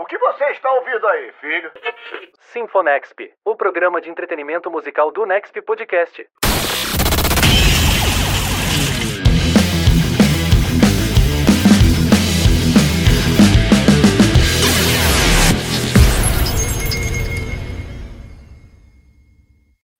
O que você está ouvindo aí, filho? Sinfonexp, o programa de entretenimento musical do Nexp Podcast.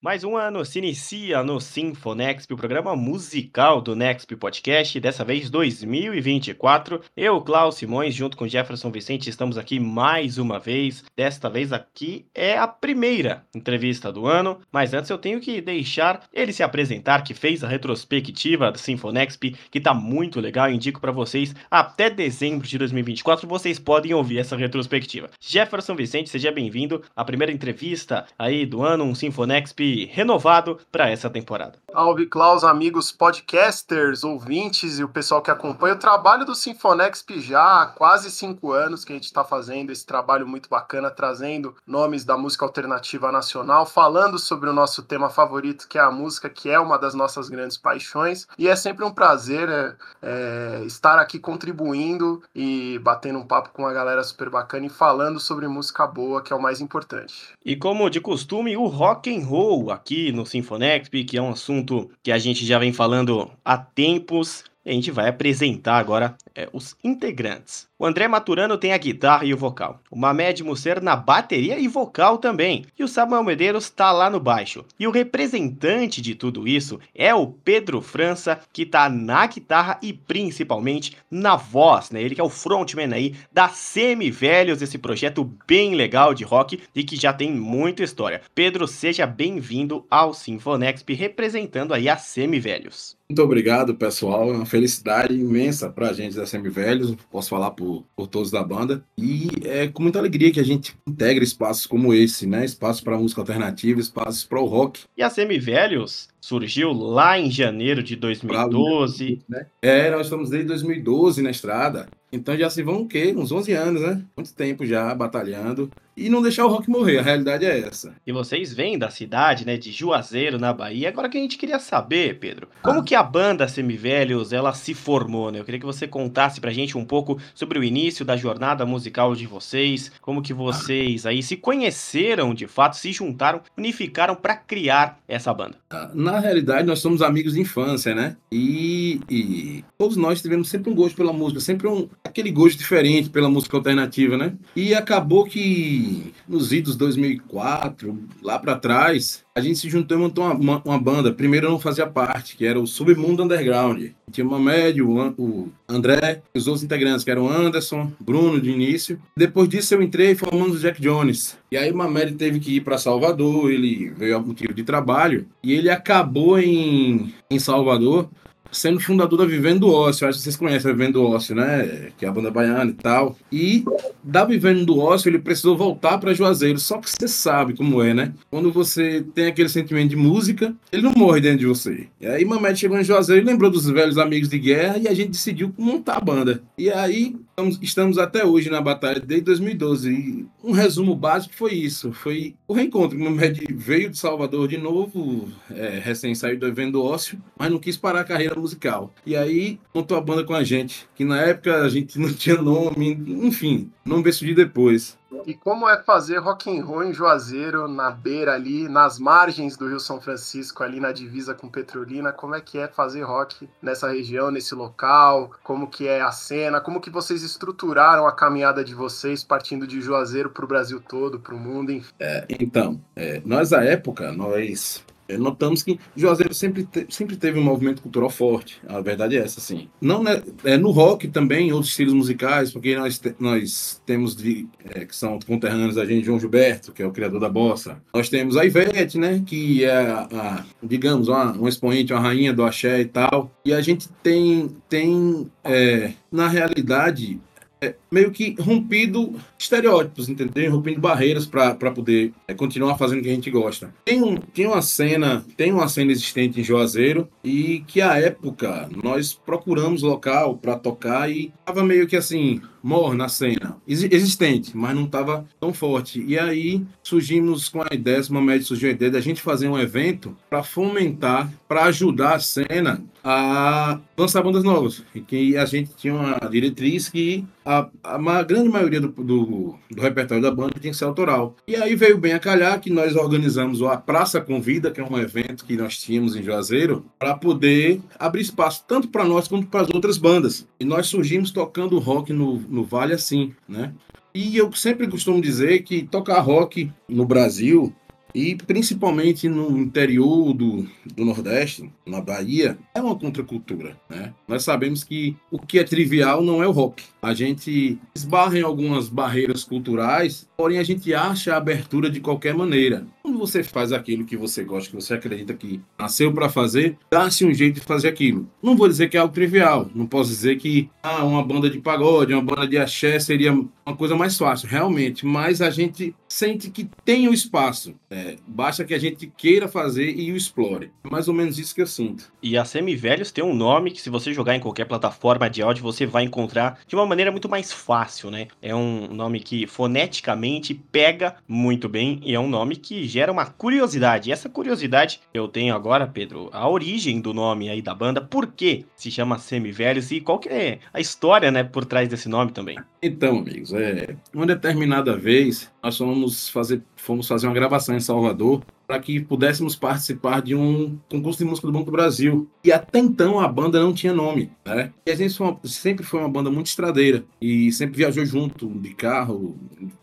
Mais um ano se inicia no Sinfonexp, o programa musical do Nexp Podcast, dessa vez 2024. Eu, Klaus Simões, junto com Jefferson Vicente, estamos aqui mais uma vez. Desta vez aqui é a primeira entrevista do ano, mas antes eu tenho que deixar ele se apresentar, que fez a retrospectiva do Sinfonexp, que tá muito legal, indico para vocês. Até dezembro de 2024 vocês podem ouvir essa retrospectiva. Jefferson Vicente, seja bem-vindo à primeira entrevista aí do ano, um Sinfonexp renovado para essa temporada. Salve, Klaus, amigos podcasters, ouvintes e o pessoal que acompanha o trabalho do Sinfonexp já há quase cinco anos que a gente está fazendo esse trabalho muito bacana, trazendo nomes da música alternativa nacional, falando sobre o nosso tema favorito, que é a música, que é uma das nossas grandes paixões. E é sempre um prazer é, é, estar aqui contribuindo e batendo um papo com a galera super bacana e falando sobre música boa, que é o mais importante. E como de costume, o rock and roll aqui no Sinfonexp, que é um assunto que a gente já vem falando há tempos. E a gente vai apresentar agora é, os integrantes. O André Maturano tem a guitarra e o vocal. O Mamed Musser na bateria e vocal também. E o Samuel Medeiros está lá no baixo. E o representante de tudo isso é o Pedro França, que está na guitarra e principalmente na voz, né? Ele que é o frontman aí da Semi Velhos, esse projeto bem legal de rock e que já tem muita história. Pedro, seja bem-vindo ao Sinfonexp, representando aí a Semi Velhos. Muito obrigado, pessoal. É uma felicidade imensa para a gente da Semivelhos. Posso falar por, por todos da banda. E é com muita alegria que a gente integra espaços como esse, né? Espaços para música alternativa, espaços para o rock. E a Semivelhos surgiu lá em janeiro de 2012. Né? É, nós estamos desde 2012 na estrada. Então já se vão o quê? Uns 11 anos, né? Muito tempo já batalhando. E não deixar o rock morrer, a realidade é essa. E vocês vêm da cidade, né, de Juazeiro, na Bahia. Agora que a gente queria saber, Pedro, como ah. que a banda Semivelhos, ela se formou, né? Eu queria que você contasse pra gente um pouco sobre o início da jornada musical de vocês, como que vocês aí se conheceram de fato, se juntaram, unificaram para criar essa banda. Ah, na realidade, nós somos amigos de infância, né? E, e todos nós tivemos sempre um gosto pela música, sempre um, aquele gosto diferente pela música alternativa, né? E acabou que nos idos 2004, lá para trás, a gente se juntou e montou uma, uma, banda. Primeiro eu não fazia parte, que era o Submundo Underground. Tinha uma média, o, o André, os outros integrantes, que eram Anderson, Bruno de início. Depois disso eu entrei e formamos o Jack Jones. E aí o Mamed teve que ir para Salvador, ele veio a motivo de trabalho, e ele acabou em, em Salvador sendo fundador da Vivendo do Ócio. Acho que vocês conhecem a Vivendo do Ócio, né? Que é a banda baiana e tal. E da Vivendo do Ócio, ele precisou voltar para Juazeiro. Só que você sabe como é, né? Quando você tem aquele sentimento de música, ele não morre dentro de você. E aí Mamede chegou em Juazeiro e lembrou dos velhos amigos de guerra e a gente decidiu montar a banda. E aí estamos, estamos até hoje na batalha, desde 2012. E um resumo básico foi isso. Foi o reencontro. O Mamed veio de Salvador de novo, é, recém saído do do Ócio, mas não quis parar a carreira musical. E aí montou a banda com a gente, que na época a gente não tinha nome, enfim, nome surgiu depois. E como é fazer rock and roll em Juazeiro, na beira ali, nas margens do Rio São Francisco, ali na divisa com Petrolina, como é que é fazer rock nessa região, nesse local? Como que é a cena? Como que vocês estruturaram a caminhada de vocês partindo de Juazeiro para o Brasil todo, para o mundo, enfim? É, então, é, nós à época, nós notamos que Juazeiro sempre, te, sempre teve um movimento cultural forte. A verdade é essa, sim. Não né, é, no rock também, outros estilos musicais, porque nós, te, nós temos de, é, que são conterrâneos a gente, João Gilberto, que é o criador da bossa. Nós temos a Ivete, né, que é, a, a, digamos, uma, um expoente, uma rainha do axé e tal. E a gente tem, tem é, na realidade, é, meio que rompido estereótipos, entendeu? Rompindo barreiras para poder é, continuar fazendo o que a gente gosta. Tem, um, tem uma cena, tem uma cena existente em Juazeiro e que à época nós procuramos local para tocar e tava meio que assim, morna a cena. Existente, mas não tava tão forte. E aí surgimos com a ideia, uma média surgiu a ideia da gente fazer um evento para fomentar, para ajudar a cena a lançar bandas novas. E que a gente tinha uma diretriz que a, a grande maioria do, do, do, repertório da banda tinha que ser autoral. E aí veio bem a calhar que nós organizamos a Praça Convida, que é um evento que nós tínhamos em Juazeiro, para poder abrir espaço tanto para nós quanto para as outras bandas. E nós surgimos tocando rock no, no Vale assim, né? E eu sempre costumo dizer que tocar rock no Brasil e principalmente no interior do, do Nordeste, na Bahia, é uma contracultura. Né? Nós sabemos que o que é trivial não é o rock. A gente esbarra em algumas barreiras culturais, porém a gente acha a abertura de qualquer maneira. Quando você faz aquilo que você gosta, que você acredita que nasceu para fazer, dá-se um jeito de fazer aquilo. Não vou dizer que é algo trivial, não posso dizer que ah, uma banda de pagode, uma banda de axé seria uma coisa mais fácil, realmente, mas a gente sente que tem o espaço. É, basta que a gente queira fazer e o explore. É mais ou menos isso que eu sinto. E a Semivelhos tem um nome que, se você jogar em qualquer plataforma de áudio, você vai encontrar de uma maneira muito mais fácil, né? É um nome que foneticamente pega muito bem e é um nome que gera uma curiosidade. E essa curiosidade eu tenho agora, Pedro, a origem do nome aí da banda, por que se chama Semivelhos e qual que é a história, né, por trás desse nome também. Então, amigos, é, uma determinada vez nós fomos fazer, fomos fazer uma gravação em Salvador para que pudéssemos participar de um concurso de música do Banco do Brasil. E até então a banda não tinha nome, né? E a gente foi uma, sempre foi uma banda muito estradeira e sempre viajou junto de carro,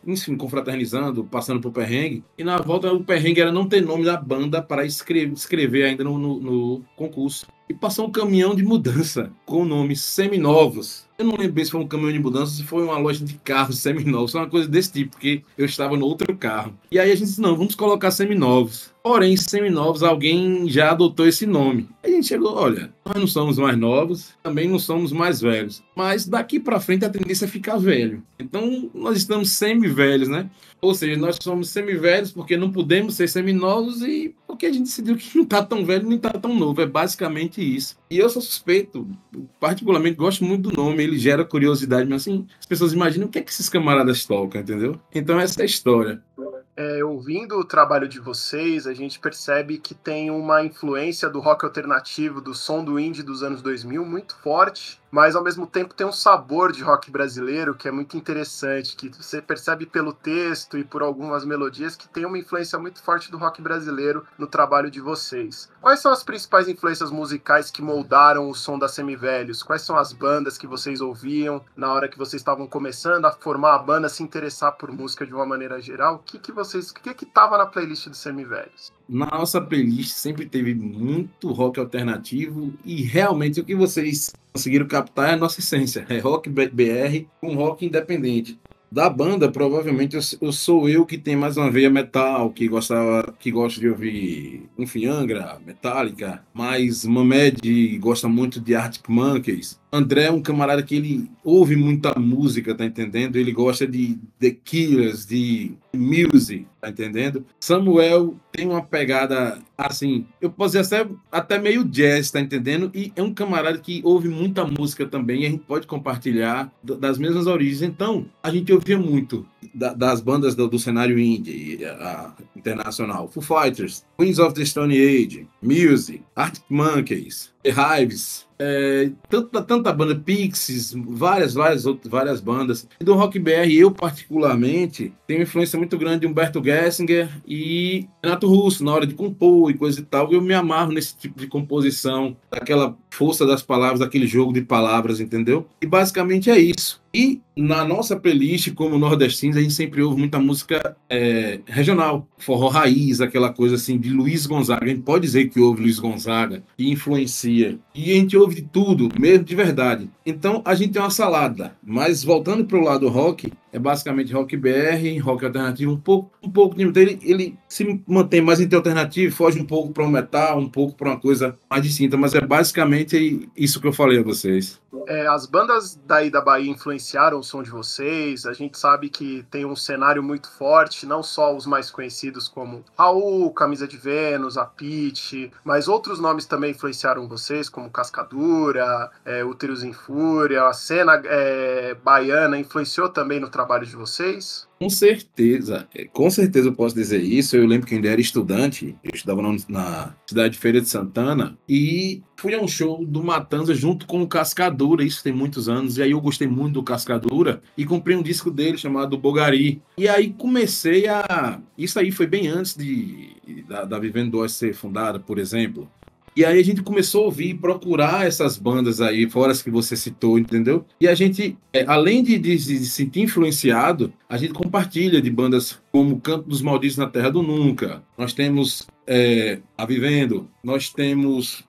enfim, confraternizando, passando por perrengue. E na volta o perrengue era não ter nome da banda para escrever, escrever ainda no, no, no concurso. E passou um caminhão de mudança com o nome Seminovos eu não lembro se foi um caminhão de mudança, se foi uma loja de carros seminovos, uma coisa desse tipo, porque eu estava no outro carro. E aí a gente disse, não, vamos colocar seminovos. Porém, seminovos, alguém já adotou esse nome. A gente chegou, olha, nós não somos mais novos, também não somos mais velhos. Mas daqui para frente a tendência é ficar velho. Então, nós estamos semi-velhos, né? Ou seja, nós somos semi-velhos porque não podemos ser seminovos e porque a gente decidiu que não tá tão velho nem tá tão novo. É basicamente isso. E eu sou suspeito, particularmente gosto muito do nome, ele gera curiosidade, mas assim, as pessoas imaginam o que é que esses camaradas tocam, entendeu? Então essa é a história é, ouvindo o trabalho de vocês, a gente percebe que tem uma influência do rock alternativo, do som do indie dos anos 2000 muito forte mas ao mesmo tempo tem um sabor de rock brasileiro que é muito interessante, que você percebe pelo texto e por algumas melodias que tem uma influência muito forte do rock brasileiro no trabalho de vocês. Quais são as principais influências musicais que moldaram o som da Semivelhos? Quais são as bandas que vocês ouviam na hora que vocês estavam começando a formar a banda, se interessar por música de uma maneira geral? O que que vocês, o que que tava na playlist do Semivelhos? Na nossa playlist sempre teve muito rock alternativo e realmente o que vocês conseguiram captar a nossa essência. É rock BR com rock independente. Da banda, provavelmente eu, sou eu que tem mais uma veia metal, que gostava, que gosta de ouvir, enfim, Angra, Metallica, mas Mamed gosta muito de Arctic Monkeys. André é um camarada que ele ouve muita música, tá entendendo? Ele gosta de The Killers, de Music, tá entendendo? Samuel tem uma pegada assim, eu posso dizer até, até meio jazz, tá entendendo? E é um camarada que ouve muita música também, a gente pode compartilhar das mesmas origens. Então, a gente ouvia muito da, das bandas do, do cenário indie a, internacional. Foo Fighters, Queens of the Stone Age, Music, Arctic Monkeys, Hives, é, tanta, tanta banda, Pixies, várias, várias, outras, várias bandas. E do Rock BR, eu particularmente, tenho influência muito grande de Humberto Gessinger e Renato Russo, na hora de compor e coisa e tal. Eu me amarro nesse tipo de composição, daquela força das palavras, daquele jogo de palavras, entendeu? E basicamente é isso. E na nossa playlist, como nordestinos, a gente sempre ouve muita música é, regional, forró raiz, aquela coisa assim de Luiz Gonzaga. A gente pode dizer que ouve Luiz Gonzaga, que influencia. E a gente ouve de tudo, mesmo de verdade. Então a gente tem uma salada. Mas voltando para o lado rock, é basicamente rock BR, rock alternativo, um pouco, um pouco de ele, ele se mantém mais entre alternativo, foge um pouco para o metal, um pouco para uma coisa mais distinta, mas é basicamente isso que eu falei a vocês. É, as bandas daí da Bahia influenciaram o som de vocês. A gente sabe que tem um cenário muito forte, não só os mais conhecidos como Raul, Camisa de Vênus, a Pitch, mas outros nomes também influenciaram vocês, como Cascadura, é, Úteros em Fúria. A cena é, baiana influenciou também no trabalho de vocês? Com certeza, é, com certeza eu posso dizer isso. Eu lembro que eu ainda era estudante, eu estudava na, na cidade de Feira de Santana e fui a um show do Matanza junto com o Cascadura, isso tem muitos anos, e aí eu gostei muito do Cascadura e comprei um disco dele chamado Bogari. E aí comecei a. Isso aí foi bem antes de da, da Vivendo Dois ser fundada, por exemplo. E aí a gente começou a ouvir, procurar essas bandas aí, fora as que você citou, entendeu? E a gente, é, além de, de, de se sentir influenciado, a gente compartilha de bandas como Canto dos Malditos na Terra do Nunca. Nós temos é, A Vivendo, nós temos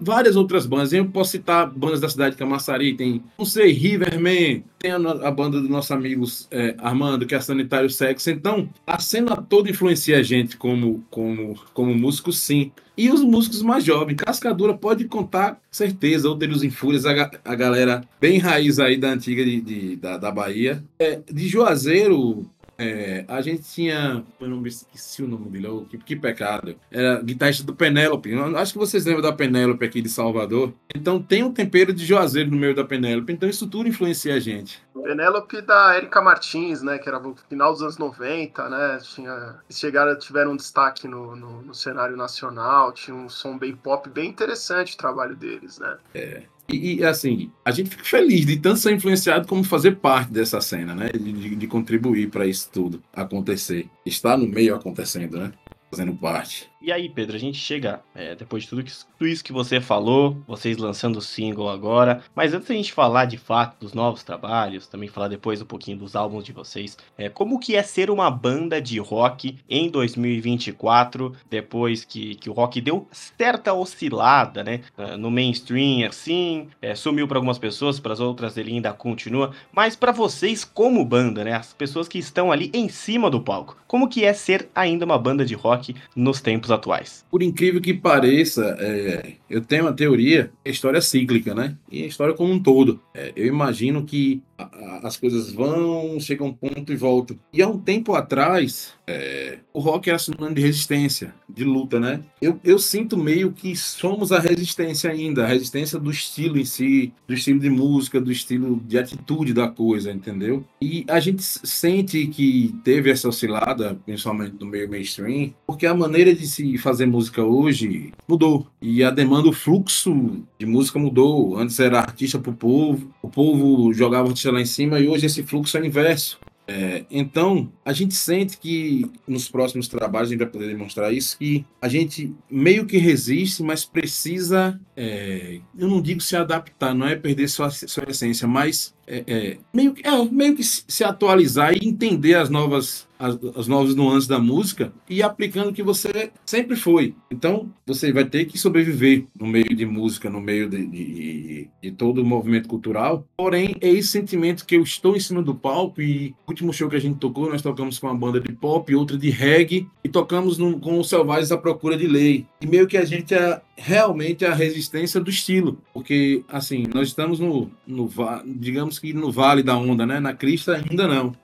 várias outras bandas. Eu posso citar bandas da cidade de Camaçari, tem, não sei, Riverman, tem a, a banda do nosso amigo é, Armando, que é Sanitário Sexo. Então, a cena toda influencia a gente como, como, como músico, sim. E os músicos mais jovens, Cascadura pode contar, certeza, Outros em Fúrias, a, a galera bem raiz aí da antiga de, de da, da Bahia. É, de Juazeiro, é, a gente tinha. Eu não me esqueci o nome dele, oh, que, que pecado. Era guitarrista do Penélope. Acho que vocês lembram da Penélope aqui de Salvador. Então tem um tempero de Juazeiro no meio da Penélope. Então isso tudo influencia a gente. Penélope da Erika Martins, né? Que era no final dos anos 90, né? Tinha, chegaram, tiveram um destaque no, no, no cenário nacional, tinha um som bem pop, bem interessante o trabalho deles, né? É. E, e, assim, a gente fica feliz de tanto ser influenciado como fazer parte dessa cena, né? De, de contribuir para isso tudo acontecer. Estar no meio acontecendo, né? Fazendo parte. E aí, Pedro, a gente chega, é, depois de tudo, que, tudo isso que você falou, vocês lançando o single agora, mas antes da gente falar de fato dos novos trabalhos, também falar depois um pouquinho dos álbuns de vocês, é, como que é ser uma banda de rock em 2024, depois que, que o rock deu certa oscilada, né, ah, no mainstream, assim, é, sumiu para algumas pessoas, para as outras ele ainda continua, mas para vocês como banda, né, as pessoas que estão ali em cima do palco, como que é ser ainda uma banda de rock nos tempos atuais. Por incrível que pareça, é, eu tenho uma teoria, a história é cíclica, né? E a história como um todo. É, eu imagino que a, a, as coisas vão, chegam a um ponto e voltam. E há um tempo atrás, é, o rock era sinônimo de resistência, de luta, né? Eu, eu sinto meio que somos a resistência ainda, a resistência do estilo em si, do estilo de música, do estilo de atitude da coisa, entendeu? E a gente sente que teve essa oscilada, principalmente no meio mainstream, porque a maneira de se fazer música hoje mudou. E a demanda, o fluxo de música mudou. Antes era artista pro povo, o povo jogava artista lá em cima e hoje esse fluxo é o inverso. É, então, a gente sente que nos próximos trabalhos a gente vai poder demonstrar isso, que a gente meio que resiste, mas precisa, é, eu não digo se adaptar, não é perder sua, sua essência, mas é, é, meio, é, meio que se atualizar e entender as novas as, as novas nuances da música e aplicando o que você sempre foi. Então, você vai ter que sobreviver no meio de música, no meio de, de, de todo o movimento cultural. Porém, é esse sentimento que eu estou em cima do palco e o último show que a gente tocou, nós tocamos com uma banda de pop, outra de reggae e tocamos com os Selvagens à Procura de Lei. E meio que a gente é realmente a resistência do estilo, porque assim, nós estamos no, no digamos que no vale da onda, né? Na crista ainda não.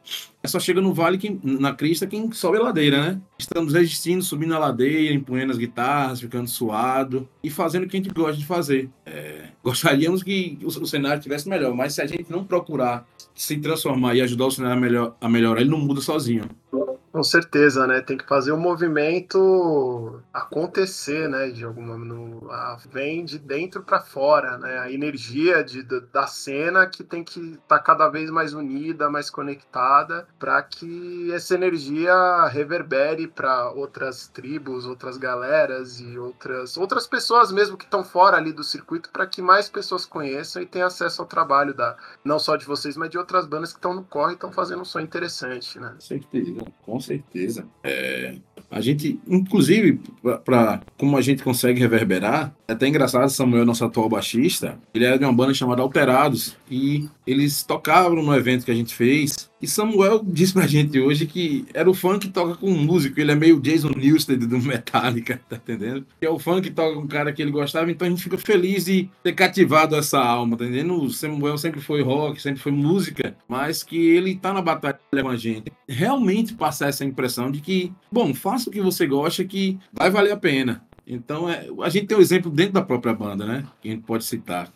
É só chega no vale, que, na crista, quem sobe a ladeira, né? Estamos resistindo, subindo a ladeira, empunhando as guitarras, ficando suado e fazendo o que a gente gosta de fazer. É, gostaríamos que o, o cenário tivesse melhor, mas se a gente não procurar se transformar e ajudar o cenário a, melhor, a melhorar, ele não muda sozinho. Com certeza, né? Tem que fazer o movimento acontecer, né? De alguma no, a, vem de dentro para fora, né? A energia de, da cena que tem que estar tá cada vez mais unida, mais conectada, para que essa energia reverbere para outras tribos, outras galeras e outras outras pessoas mesmo que estão fora ali do circuito, para que mais pessoas conheçam e tenham acesso ao trabalho da não só de vocês, mas de outras bandas que estão no corre e estão fazendo um som interessante, né? Com com certeza. É, a gente, inclusive, para como a gente consegue reverberar, é até engraçado, Samuel, nosso atual baixista, ele era de uma banda chamada Alterados, e eles tocavam no evento que a gente fez, e Samuel disse pra gente hoje que era o fã que toca com um músico, ele é meio Jason Newsted do Metallica, tá entendendo? Que é o fã que toca com um cara que ele gostava, então a gente fica feliz de ter cativado essa alma, tá entendendo? O Samuel sempre foi rock, sempre foi música, mas que ele tá na batalha com a gente. Realmente passar essa impressão de que, bom, faça o que você gosta que vai valer a pena. Então, é, a gente tem um exemplo dentro da própria banda, né? Que a gente pode citar.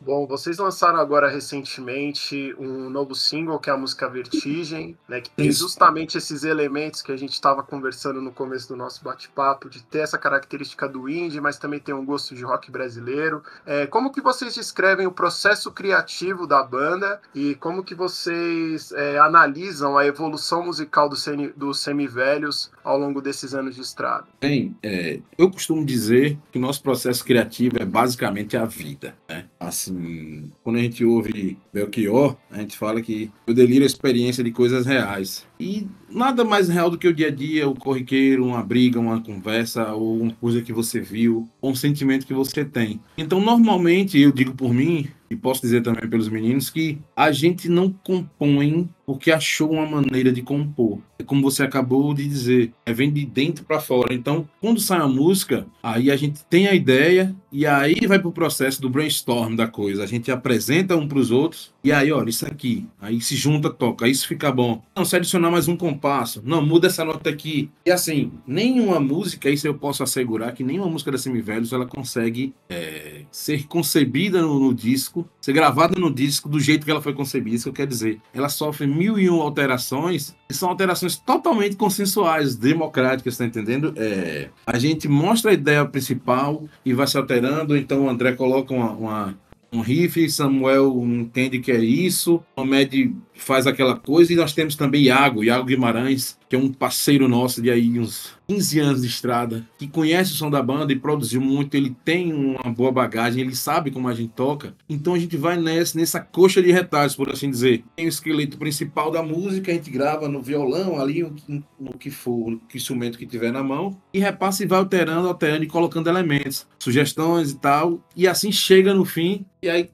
Bom, vocês lançaram agora recentemente um novo single, que é a música Vertigem, né? Que tem Isso. justamente esses elementos que a gente estava conversando no começo do nosso bate-papo, de ter essa característica do indie, mas também tem um gosto de rock brasileiro. É, como que vocês descrevem o processo criativo da banda e como que vocês é, analisam a evolução musical dos semi- dos semivelhos ao longo desses anos de estrada? Bem, é, eu costumo dizer que o nosso processo criativo é basicamente a vida, né? Assim, quando a gente ouve Belchior, a gente fala que o delírio é a experiência de coisas reais. E nada mais real do que o dia a dia, o corriqueiro, uma briga, uma conversa, ou uma coisa que você viu, ou um sentimento que você tem. Então, normalmente, eu digo por mim, e posso dizer também pelos meninos, que a gente não compõe porque achou uma maneira de compor. É como você acabou de dizer, é vem de dentro para fora. Então, quando sai a música, aí a gente tem a ideia e aí vai pro processo do brainstorm da coisa. A gente apresenta um para os outros e aí, olha, isso aqui. Aí se junta, toca, isso fica bom. Não, se adicionar mais um compasso. Não, muda essa nota aqui. E assim, nenhuma música, isso eu posso assegurar que nenhuma música da Semivelhos ela consegue é, ser concebida no, no disco, ser gravada no disco do jeito que ela foi concebida. Isso que eu quero dizer. Ela sofre mil e um alterações e são alterações totalmente consensuais, democráticas, tá entendendo? É, a gente mostra a ideia principal e vai se alterando, então o André coloca uma, uma- um riff, Samuel entende que é isso, o Med faz aquela coisa, e nós temos também Iago, Iago Guimarães, que é um parceiro nosso de aí uns 15 anos de estrada, que conhece o som da banda e produziu muito, ele tem uma boa bagagem, ele sabe como a gente toca, então a gente vai nessa, nessa coxa de retalhos, por assim dizer. Tem o esqueleto principal da música, a gente grava no violão ali, no, no que for, no instrumento que tiver na mão, e repassa e vai alterando, alterando e colocando elementos, sugestões e tal, e assim chega no fim, e aí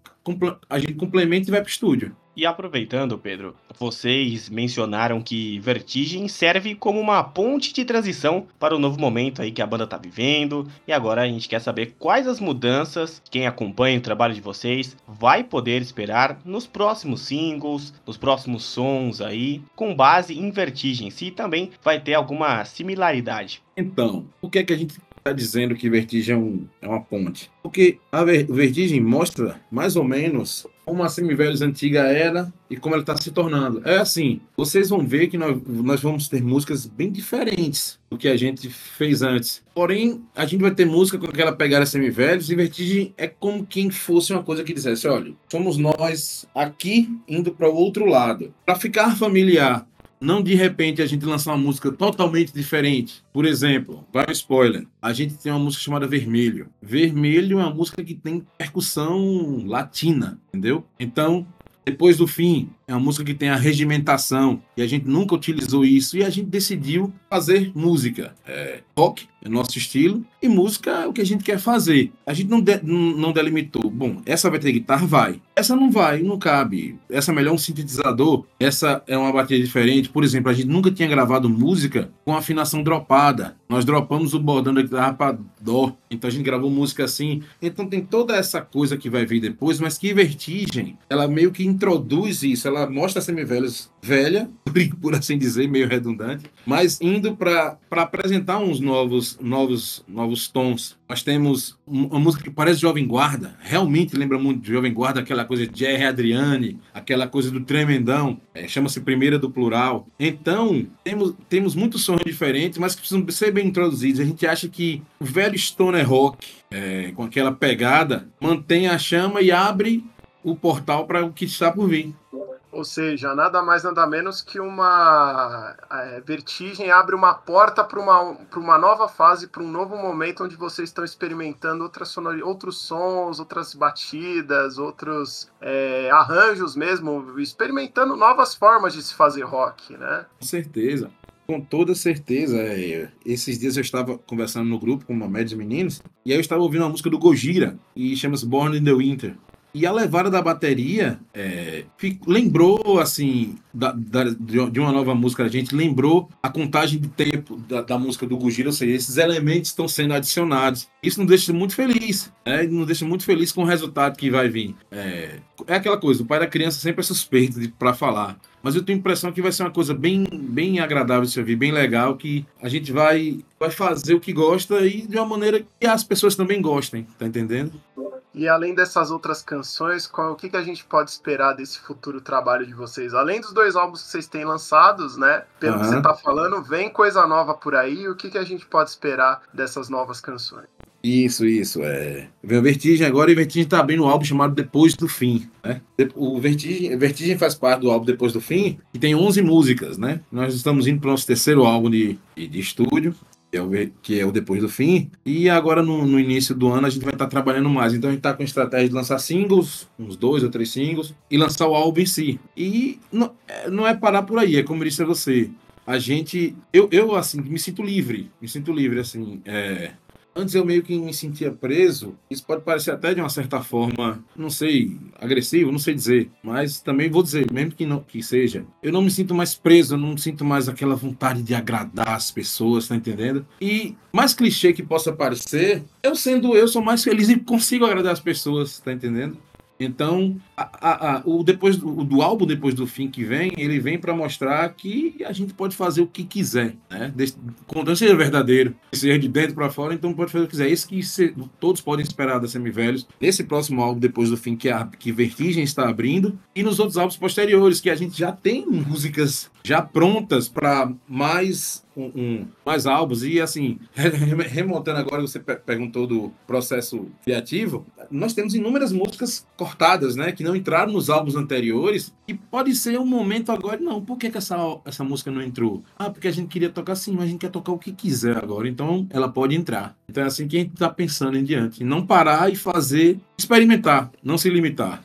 a gente complementa e vai pro estúdio. E aproveitando, Pedro, vocês mencionaram que Vertigem serve como uma ponte de transição para o novo momento aí que a banda tá vivendo. E agora a gente quer saber quais as mudanças quem acompanha o trabalho de vocês vai poder esperar nos próximos singles, nos próximos sons aí, com base em Vertigem, se também vai ter alguma similaridade. Então, por que, é que a gente está dizendo que Vertigem é, um- é uma ponte? Porque a Ver- Vertigem mostra mais ou menos como a Semivelhos antiga era e como ela está se tornando. É assim, vocês vão ver que nós, nós vamos ter músicas bem diferentes do que a gente fez antes. Porém, a gente vai ter música com aquela pegada Semivelhos e Vertigem é como quem fosse uma coisa que dissesse, olha, somos nós aqui indo para o outro lado. Para ficar familiar, não de repente a gente lançar uma música totalmente diferente. Por exemplo, vai um spoiler. A gente tem uma música chamada Vermelho. Vermelho é uma música que tem percussão latina, entendeu? Então, depois do fim, é uma música que tem a regimentação e a gente nunca utilizou isso e a gente decidiu fazer música. É, rock é nosso estilo e música é o que a gente quer fazer. A gente não, de- não delimitou. Bom, essa vai ter guitarra? Vai. Essa não vai, não cabe. Essa é melhor um sintetizador. Essa é uma bateria diferente. Por exemplo, a gente nunca tinha gravado música com afinação dropada. Nós dropamos o bordão da guitarra para dó. Então a gente gravou música assim. Então tem toda essa coisa que vai vir depois, mas que Vertigem, ela meio que introduz isso. Ela mostra a Semivelhos velha, por- assim dizer, meio redundante, mas indo para apresentar uns novos, novos, novos tons. Nós temos um- uma música que parece Jovem Guarda, realmente lembra muito de Jovem Guarda, aquela coisa de Jerry Adriane, aquela coisa do Tremendão, é, chama-se Primeira do Plural. Então, temos, temos muitos sons diferentes, mas que precisam ser bem introduzidos. A gente acha que o velho stoner rock, é, com aquela pegada, mantém a chama e abre o portal para o que está por vir. Ou seja, nada mais nada menos que uma é, vertigem abre uma porta para uma, uma nova fase, para um novo momento onde vocês estão experimentando outras sonori outros sons, outras batidas, outros é, arranjos mesmo, experimentando novas formas de se fazer rock, né? Com certeza. Com toda certeza. é, esses dias eu estava conversando no grupo com uma média de meninos, e aí eu estava ouvindo uma música do Gojira, e chama-se Born in the Winter. E a levada da bateria é, lembrou, assim, da, da, de uma nova música a gente, lembrou a contagem de tempo da, da música do Gugiro, ou seja, esses elementos estão sendo adicionados. Isso nos deixa muito feliz, né? Nos deixa muito feliz com o resultado que vai vir. É, é aquela coisa, o pai da criança sempre é suspeito para falar mas eu tenho a impressão que vai ser uma coisa bem, bem agradável de se ouvir, bem legal, que a gente vai, vai fazer o que gosta e de uma maneira que as pessoas também gostem, tá entendendo? E além dessas outras canções, qual, o que, que a gente pode esperar desse futuro trabalho de vocês? Além dos dois álbuns que vocês têm lançados, né? Pelo uhum. que você tá falando, vem coisa nova por aí. O que, que a gente pode esperar dessas novas canções? Isso, isso. É... Vem o Vertigem agora e o Vertigem tá abrindo um álbum chamado Depois do Fim. Né? O Vertigem, Vertigem faz parte do álbum Depois do Fim e tem 11 músicas, né? Nós estamos indo para o nosso terceiro álbum de, de estúdio, que é, o, que é o Depois do Fim. E agora, no, no início do ano, a gente vai estar tá trabalhando mais. Então, a gente está com a estratégia de lançar singles, uns dois ou três singles, e lançar o álbum em si. E não, é, não é parar por aí, é como eu disse a você. A gente. Eu, eu, assim, me sinto livre. Me sinto livre, assim. É, Antes eu meio que me sentia preso. Isso pode parecer até de uma certa forma, não sei, agressivo, não sei dizer. Mas também vou dizer, mesmo que não que seja, eu não me sinto mais preso, eu não sinto mais aquela vontade de agradar as pessoas, tá entendendo? E mais clichê que possa parecer, eu sendo eu, sou mais feliz e consigo agradar as pessoas, tá entendendo? Então, a, a, a, o depois do, do, álbum depois do fim que vem, ele vem para mostrar que a gente pode fazer o que quiser, né? Quando seja verdadeiro, seja de dentro para fora, então pode fazer o que quiser. Isso que se, todos podem esperar da Semivelhos. Nesse próximo álbum depois do fim que a que Vertigem está abrindo e nos outros álbuns posteriores que a gente já tem músicas já prontas para mais um, um, mais álbuns. E assim, remontando agora, você perguntou do processo criativo, nós temos inúmeras músicas cortadas, né? Que não entraram nos álbuns anteriores. E pode ser um momento agora, não, por que, que essa, essa música não entrou? Ah, porque a gente queria tocar sim, mas a gente quer tocar o que quiser agora. Então ela pode entrar. Então é assim que a gente está pensando em diante. Não parar e fazer, experimentar, não se limitar.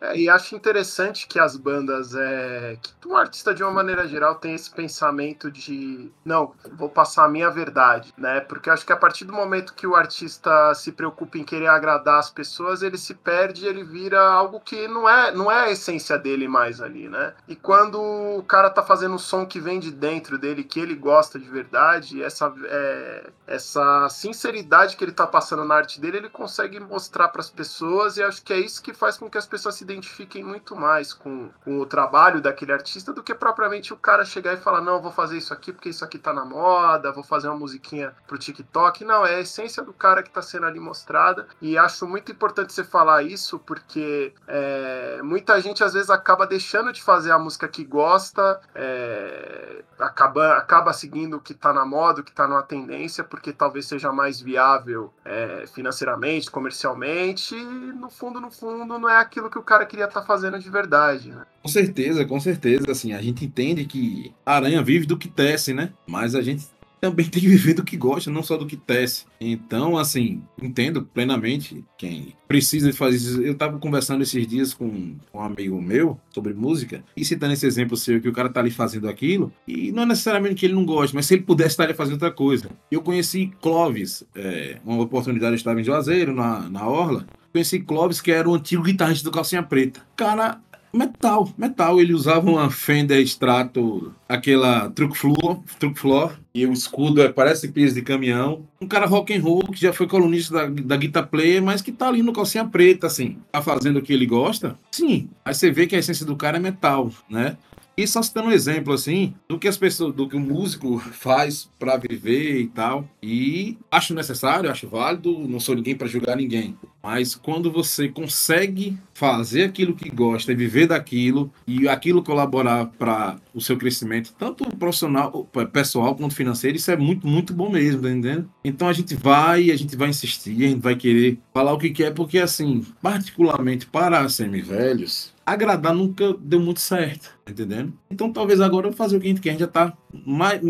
É, e acho interessante que as bandas, é, que um artista de uma maneira geral tem esse pensamento de não, vou passar a minha verdade, né? Porque acho que a partir do momento que o artista se preocupa em querer agradar as pessoas, ele se perde, ele vira algo que não é, não é a essência dele mais ali, né? E quando o cara tá fazendo um som que vem de dentro dele, que ele gosta de verdade, essa, é, essa sinceridade que ele tá passando na arte dele, ele consegue mostrar para as pessoas e acho que é isso que faz com que as pessoas se identifiquem muito mais com, com, o trabalho daquele artista do que propriamente o cara chegar e falar: não, vou fazer isso aqui porque isso aqui tá na moda, vou fazer uma musiquinha pro TikTok. Não, é a essência do cara que tá sendo ali mostrada. E acho muito importante você falar isso porque é, muita gente às vezes acaba deixando de fazer a música que gosta, é, acaba, acaba seguindo o que tá na moda, o que tá numa tendência, porque talvez seja mais viável é, financeiramente, comercialmente. E no fundo, no fundo, não é aquilo que o cara cara queria estar tá fazendo de verdade, né? Com certeza, com certeza. Assim, a gente entende que a aranha vive do que tece, né? Mas a gente também tem que viver do que gosta, não só do que tece. Então, assim, entendo plenamente quem precisa de fazer isso. Eu estava conversando esses dias com um amigo meu sobre música e citando esse exemplo seu, que o cara tá ali fazendo aquilo, e não é necessariamente que ele não goste, mas se ele pudesse estar ali fazendo outra coisa. Eu conheci Clóvis, é, uma oportunidade, eu estava em Juazeiro, na, na Orla, conheci Clóvis, que era o antigo guitarrista do Calcinha Preta. Cara, metal, metal. Ele usava uma Fender Strato, aquela Truck Floor, Truck Floor e o escudo é, parece piso de caminhão. Um cara rock and roll que já foi colunista da, da Guitar Player, mas que tá ali no calcinha preta, assim. Tá fazendo o que ele gosta? Sim. Aí você vê que a essência do cara é metal, né? E só citando um exemplo, assim, do que as pessoas, do que o músico faz para viver e tal. E acho necessário, acho válido, não sou ninguém para julgar ninguém. Mas quando você consegue fazer aquilo que gosta e viver daquilo, e aquilo colaborar para o seu crescimento, tanto profissional, pessoal quanto financeiro, isso é muito, muito bom mesmo, tá entendendo? Então a gente vai, a gente vai insistir, a gente vai querer falar o que quer, porque assim, particularmente para semi-velhos, agradar nunca deu muito certo, tá entendendo? Então talvez agora fazer o que a gente quer, a gente já tá mais,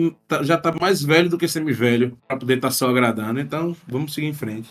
já tá mais velho do que semi-velho para poder estar tá só agradando, então vamos seguir em frente.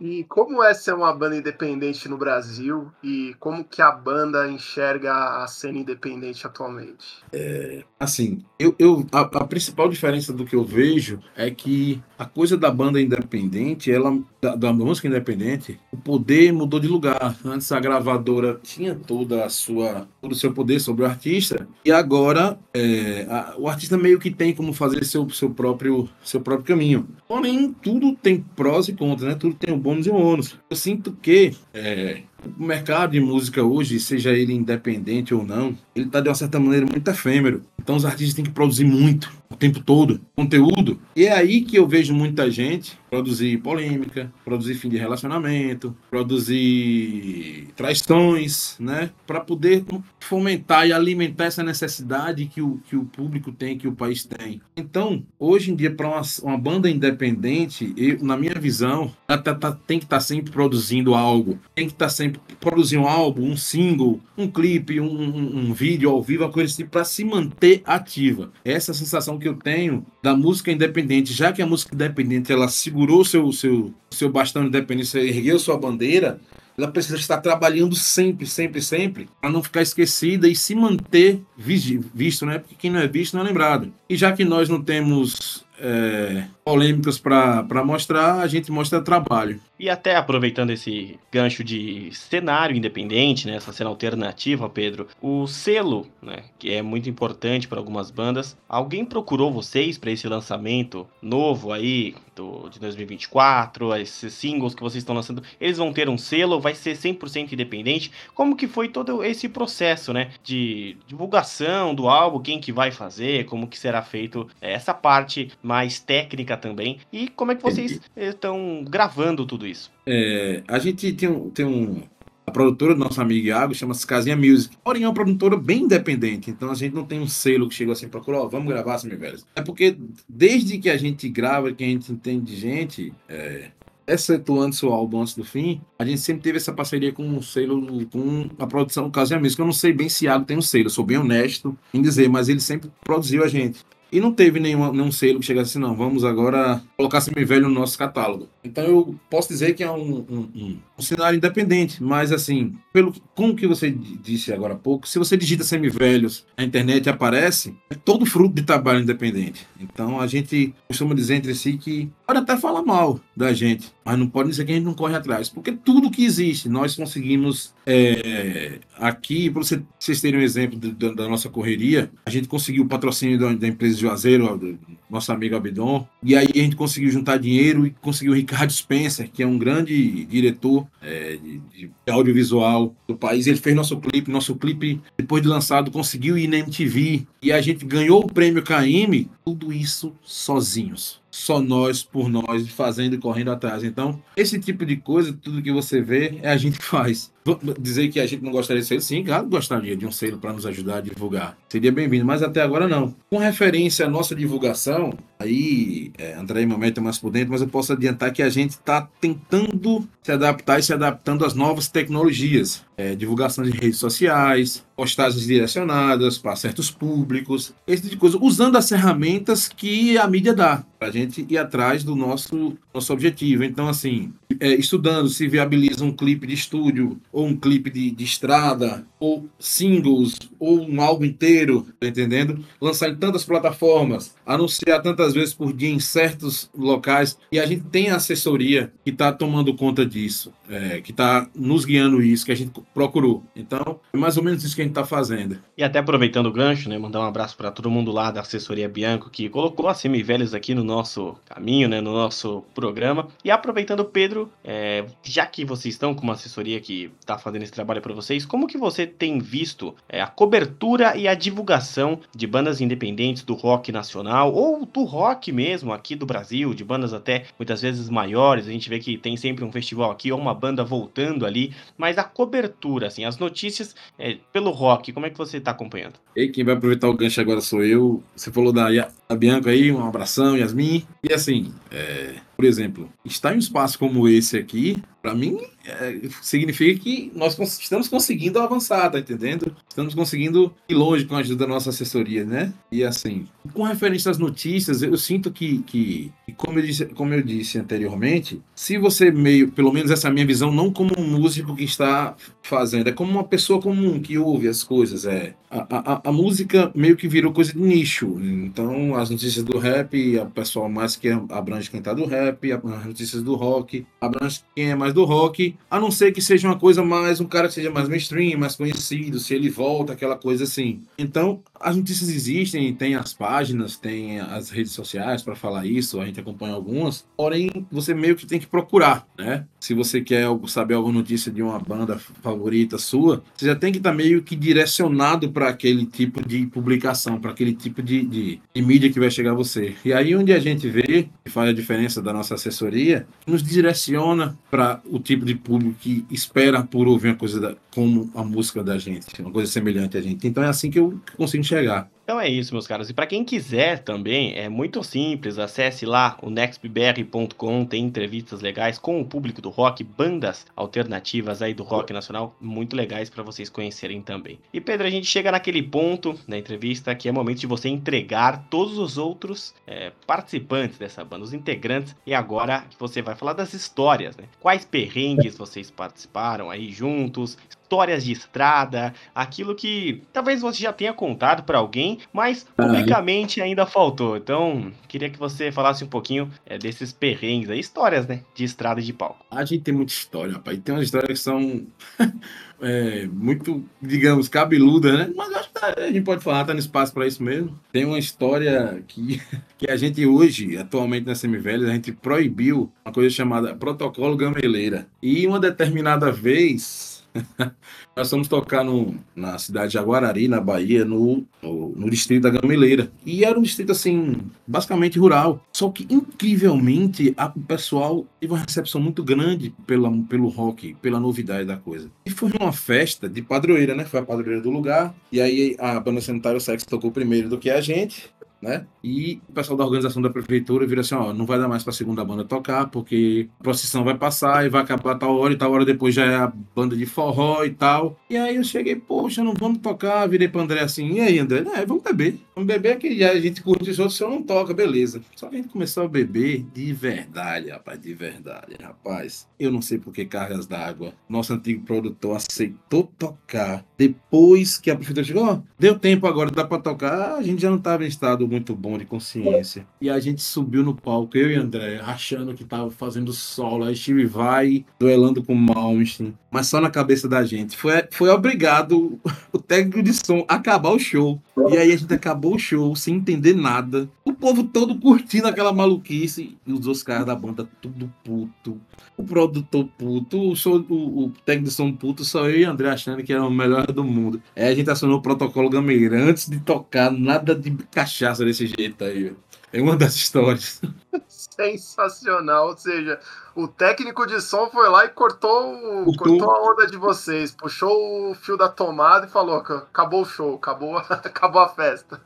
E como é ser uma banda independente no Brasil e como que a banda enxerga a cena independente atualmente? É, assim, eu, eu a, a, principal diferença do que eu vejo é que a coisa da banda independente, ela da, da, música independente, o poder mudou de lugar. Antes a gravadora tinha toda a sua todo o seu poder sobre o artista e agora é, a, o artista meio que tem como fazer seu, seu próprio seu próprio caminho. Porém, tudo tem prós e contras, né? Tudo tem um bônus e ônus. Eu sinto que é, o mercado de música hoje, seja ele independente ou não, ele está de uma certa maneira muito efêmero. Então os artistas têm que produzir muito, tempo todo, conteúdo. E é aí que eu vejo muita gente produzir polêmica, produzir fim de relacionamento, produzir traições, né? Para poder fomentar e alimentar essa necessidade que o, que o público tem, que o país tem. Então, hoje em dia, para uma, uma, banda independente, eu, na minha visão, ela tá, tá, tem que estar tá sempre produzindo algo, tem que estar tá sempre produzindo um álbum, um single, um clipe, um, um, um vídeo ao vivo, uma coisa assim, para se manter ativa. Essa é a sensação que eu tenho da música independente, já que a música independente ela segurou seu seu seu bastão de independência, ergueu sua bandeira, ela precisa estar trabalhando sempre, sempre, sempre, para não ficar esquecida e se manter visto, né? Porque quem não é visto não é lembrado. E já que nós não temos é, polêmicas para mostrar, a gente mostra trabalho. E até aproveitando esse gancho de cenário independente, né, essa cena alternativa, Pedro, o selo, né, que é muito importante para algumas bandas, alguém procurou vocês para esse lançamento novo aí do, de 2024, esses singles que vocês estão lançando, eles vão ter um selo, vai ser 100% independente? Como que foi todo esse processo, né, de divulgação do álbum, quem que vai fazer, como que será feito essa parte mais técnica também, e como é que vocês estão gravando tudo isso? É, a gente tem um, tem um. A produtora do nosso amigo Iago chama-se Casinha Music. Porém, é uma produtora bem independente. Então a gente não tem um selo que chegou assim para ó, vamos gravar, assim, velho. É porque desde que a gente grava, que a gente entende de gente, é, excetuando seu álbum antes do fim, a gente sempre teve essa parceria com um selo, com a produção do Casinha Music. Eu não sei bem se Iago tem um selo, sou bem honesto em dizer, mas ele sempre produziu a gente. E não teve nenhum, nenhum selo que chegasse assim, não, vamos agora colocar Semivelho no nosso catálogo. Então eu posso dizer que é um, um, um, um cenário independente, mas assim, pelo como que você disse agora há pouco, se você digita Semivelhos, a internet aparece, é todo fruto de trabalho independente. Então a gente costuma dizer entre si que pode até falar mal da gente, mas não pode dizer que a gente não corre atrás, porque tudo que existe, nós conseguimos é, aqui, para você, vocês terem um exemplo de, de, da nossa correria, a gente conseguiu o patrocínio da, da empresa Juazeiro, nosso amigo Abidon, e aí a gente conseguiu juntar dinheiro e conseguiu o Ricardo Spencer, que é um grande diretor é, de, de, audiovisual do país. Ele fez nosso clipe, nosso clipe, depois de lançado, conseguiu ir na MTV, e a gente ganhou o prêmio KM, tudo isso sozinhos só nós por nós, fazendo e correndo atrás. Então, esse tipo de coisa, tudo que você vê, é a gente que faz. Dizer que a gente não gostaria de ser sim, claro, gostaria de um selo para nos ajudar a divulgar. Seria bem-vindo, mas até agora não. Com referência à nossa divulgação, aí é, André Mamãe estão mais por dentro, mas eu posso adiantar que a gente está tentando se adaptar e se adaptando às novas tecnologias. É, divulgação de redes sociais, postagens direcionadas para certos públicos, esse tipo de coisa, usando as ferramentas que a mídia dá para a gente ir atrás do nosso, nosso objetivo. Então, assim, é, estudando se viabiliza um clipe de estúdio, ou um clipe de, de estrada, ou singles, ou um álbum inteiro, tá entendendo? Lançar em tantas plataformas, anunciar tantas vezes por dia em certos locais, e a gente tem assessoria que está tomando conta disso, é, que está nos guiando isso, que a gente procurou. Então, é mais ou menos isso que a gente está fazendo. E até aproveitando o gancho, né, mandar um abraço para todo mundo lá da assessoria Bianco, que colocou a Semivelhos aqui no nosso caminho, né, no nosso programa. E aproveitando, Pedro, é, já que vocês estão com uma assessoria que está fazendo esse trabalho para vocês, como que você tem visto é, a cobertura e a divulgação de bandas independentes do rock nacional ou do rock mesmo aqui do Brasil, de bandas até muitas vezes maiores? A gente vê que tem sempre um festival aqui ou uma banda voltando ali, mas a cobertura, assim, as notícias é, pelo rock, como é que você está acompanhando? E quem vai aproveitar o gancho agora sou eu. Você falou da Bianca aí, um abração, Yasmin. E assim, é, por exemplo, estar em um espaço como esse aqui, para mim, é, significa que nós estamos conseguindo avançar, tá entendendo? Estamos conseguindo ir longe com a ajuda da nossa assessoria, né? E assim, com referência às notícias, eu sinto que, que como, eu disse, como eu disse anteriormente, se você meio, pelo menos essa é a minha visão, não como um músico que está fazendo, é como uma pessoa comum que ouve as coisas, é. A, a, a música meio que virou coisa de nicho, então as notícias do rap, a pessoal mais que abrange quem tá do rap, as notícias do rock, abrange quem é mais do rock, a não ser que seja uma coisa mais, um cara que seja mais mainstream, mais conhecido, se ele volta, aquela coisa assim. Então, as notícias existem, tem as páginas, tem as redes sociais para falar isso, a gente acompanha algumas, porém, você meio que tem que procurar, né? Se você quer saber alguma notícia de uma banda favorita sua, você já tem que estar tá meio que direcionado para aquele tipo de publicação, para aquele tipo de, de, de, mídia que vai chegar a você. E aí onde a gente vê, que faz a diferença da nossa assessoria, nos direciona para o tipo de público que espera por ouvir uma coisa da, como a música da gente, uma coisa semelhante a gente. Então é assim que eu consigo enxergar. Então é isso, meus caros. E para quem quiser também, é muito simples. Acesse lá o nextbr.com, tem entrevistas legais com o público do rock, bandas alternativas aí do rock nacional, muito legais para vocês conhecerem também. E Pedro, a gente chega naquele ponto da entrevista que é momento de você entregar todos os outros é, participantes dessa banda, os integrantes, e agora que você vai falar das histórias, né? Quais perrengues vocês participaram aí juntos, histórias de estrada, aquilo que talvez você já tenha contado para alguém, mas publicamente ainda faltou. Então, queria que você falasse um pouquinho é, desses perrengues aí, histórias, né, de estrada e de palco. A gente tem muita história, rapaz. Tem umas histórias que são é, muito, digamos, cabeluda, né? Mas acho que a gente pode falar, tá no espaço para isso mesmo. Tem uma história que, que a gente hoje, atualmente na Semivelhas, a gente proibiu uma coisa chamada protocolo gameleira. E uma determinada vez, Nós fomos tocar no, na cidade de Jaguarari, na Bahia, no, no, no, distrito da Gameleira. E era um distrito, assim, basicamente rural. Só que, incrivelmente, a, o pessoal teve uma recepção muito grande pela, pelo rock, pela novidade da coisa. E foi uma festa de padroeira, né? Foi a padroeira do lugar. E aí a banda Sanitário Sex tocou primeiro do que a gente né? E o pessoal da organização da prefeitura vira assim, ó, não vai dar mais para a segunda banda tocar, porque a procissão vai passar e vai acabar tal hora e tal hora depois já é a banda de forró e tal. E aí eu cheguei, poxa, não vamos tocar, virei para André assim, e aí André, é, vamos beber. Vamos beber que a gente curte os outros, o senhor não toca, beleza. Só que a gente começou a beber de verdade, rapaz, de verdade, rapaz. Eu não sei por que cargas d'água. Nosso antigo produtor aceitou tocar. Depois que a prefeitura chegou, ó, deu tempo agora, dá para tocar, a gente já não estava em estado muito bom de consciência. E a gente subiu no palco, eu e André, achando que tava fazendo solo. Aí Steve vai duelando com Malmsteen, mas só na cabeça da gente. Foi, foi obrigado o técnico de som a acabar o show. E aí a gente acabou o show sem entender nada. O povo todo curtindo aquela maluquice. E os dois caras da banda tudo puto. O produtor puto, o, show, o, o técnico de som puto, só eu e André achando que era o melhor do mundo. Aí a gente acionou o protocolo gameira antes de tocar, nada de cachaça desse jeito aí. É uma das histórias. Sensacional, ou seja, o técnico de som foi lá e cortou, cortou a onda de vocês, puxou o fio da tomada e falou: acabou o show, acabou, acabou a festa.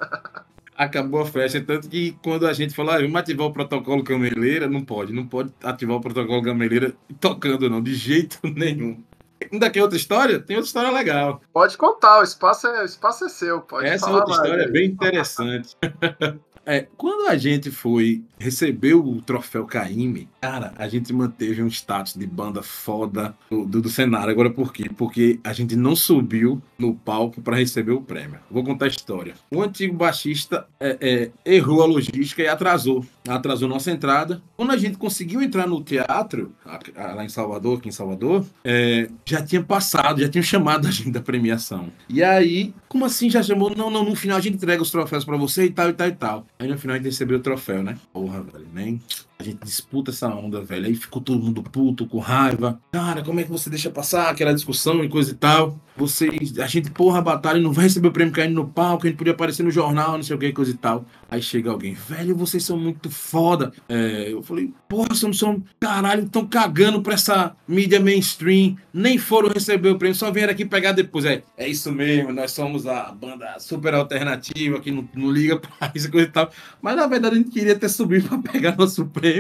Acabou a festa, tanto que quando a gente falou, ah, vamos ativar o protocolo gameleira, não pode, não pode ativar o protocolo gameleira tocando, não, de jeito nenhum. Ainda quer outra história? Tem outra história legal. Pode contar, o espaço é, o espaço é seu. Pode Essa outra história é bem interessante. É, quando a gente foi receber o troféu Caime, cara, a gente manteve um status de banda foda do, do, do cenário. Agora por quê? Porque a gente não subiu no palco para receber o prêmio. Vou contar a história. O antigo baixista é, é, errou a logística e atrasou. Atrasou nossa entrada. Quando a gente conseguiu entrar no teatro, lá em Salvador, aqui em Salvador, é, já tinha passado, já tinha chamado a gente da premiação. E aí, como assim já chamou? Não, não, no final a gente entrega os troféus para você e tal, e tal, e tal. Aí no final a gente recebeu o troféu, né? Porra, velho, nem. A gente disputa essa onda, velho. Aí ficou todo mundo puto, com raiva. Cara, como é que você deixa passar aquela discussão e coisa e tal? Vocês, a gente, porra, a batalha não vai receber o prêmio caindo no palco, a gente podia aparecer no jornal, não sei o que, coisa e tal. Aí chega alguém, velho, vocês são muito foda. É, eu falei, porra, Samson, caralho, estão cagando pra essa mídia mainstream, nem foram receber o prêmio, só vieram aqui pegar depois. É, é isso mesmo, nós somos a banda super alternativa que não, não liga pra isso coisa e tal. Mas na verdade a gente queria ter subido pra pegar nosso prêmio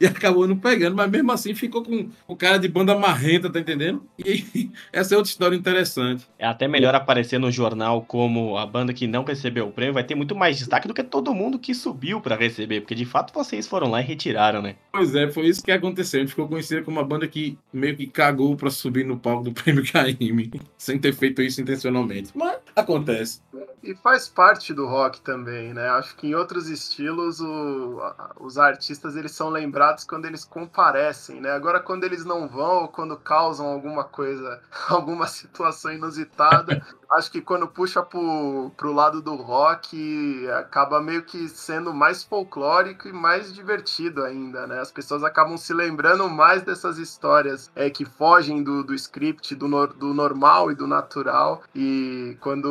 e acabou não pegando, mas mesmo assim ficou com o cara de banda marrenta, tá entendendo? E essa é outra história interessante. É até melhor aparecer no jornal como a banda que não recebeu o prêmio, vai ter muito mais destaque do que todo mundo que subiu para receber, porque de fato vocês foram lá e retiraram, né? Pois é, foi isso que aconteceu. A gente ficou conhecido como uma banda que meio que cagou para subir no palco do prêmio Caime, sem ter feito isso intencionalmente. Mas acontece. E faz parte do rock também, né? Acho que em outros estilos o, os artistas eles são lembrados quando eles comparecem, né? Agora quando eles não vão ou quando causam alguma coisa, alguma situação inusitada, acho que quando puxa pro, pro lado do rock acaba meio que sendo mais folclórico e mais divertido ainda, né? As pessoas acabam se lembrando mais dessas histórias é, que fogem do, do script, do, no, do normal e do natural. E quando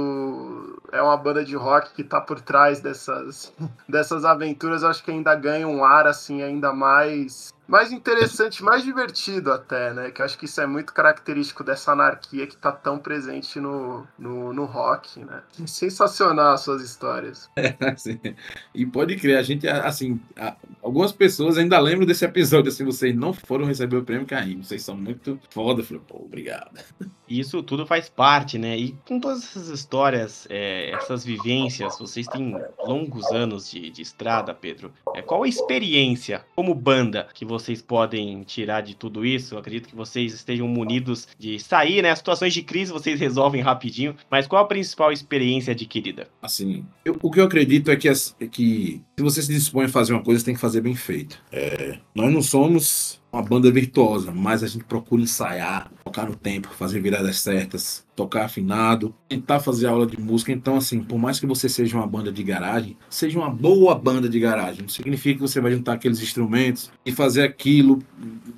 é uma banda de rock que tá por trás dessas, dessas aventuras, acho que ainda ganha um ar assim ainda mais mais interessante, mais divertido até, né? Que acho que isso é muito característico dessa anarquia que tá tão presente no, no, no rock, né? Sensacional as suas histórias. É, assim, e pode crer, a gente, assim, algumas pessoas ainda lembram desse episódio, assim, vocês não foram receber o prêmio Caim, vocês são muito foda. Eu falei, pô, obrigado. Isso tudo faz parte, né? E com todas essas histórias, é, essas vivências, vocês têm longos anos de, de estrada, Pedro. É, qual a experiência como banda que vocês podem tirar de tudo isso? Eu acredito que vocês estejam munidos de sair, né? As situações de crise vocês resolvem rapidinho, mas qual a principal experiência adquirida? Assim, eu, o que eu acredito é que, é que se você se dispõe a fazer uma coisa, você tem que fazer bem feito. É, nós não somos uma banda virtuosa, mas a gente procura ensaiar, tocar no tempo, fazer viradas certas, tocar afinado, tentar fazer aula de música. Então, assim, por mais que você seja uma banda de garagem, seja uma boa banda de garagem. Não significa que você vai juntar aqueles instrumentos e fazer aquilo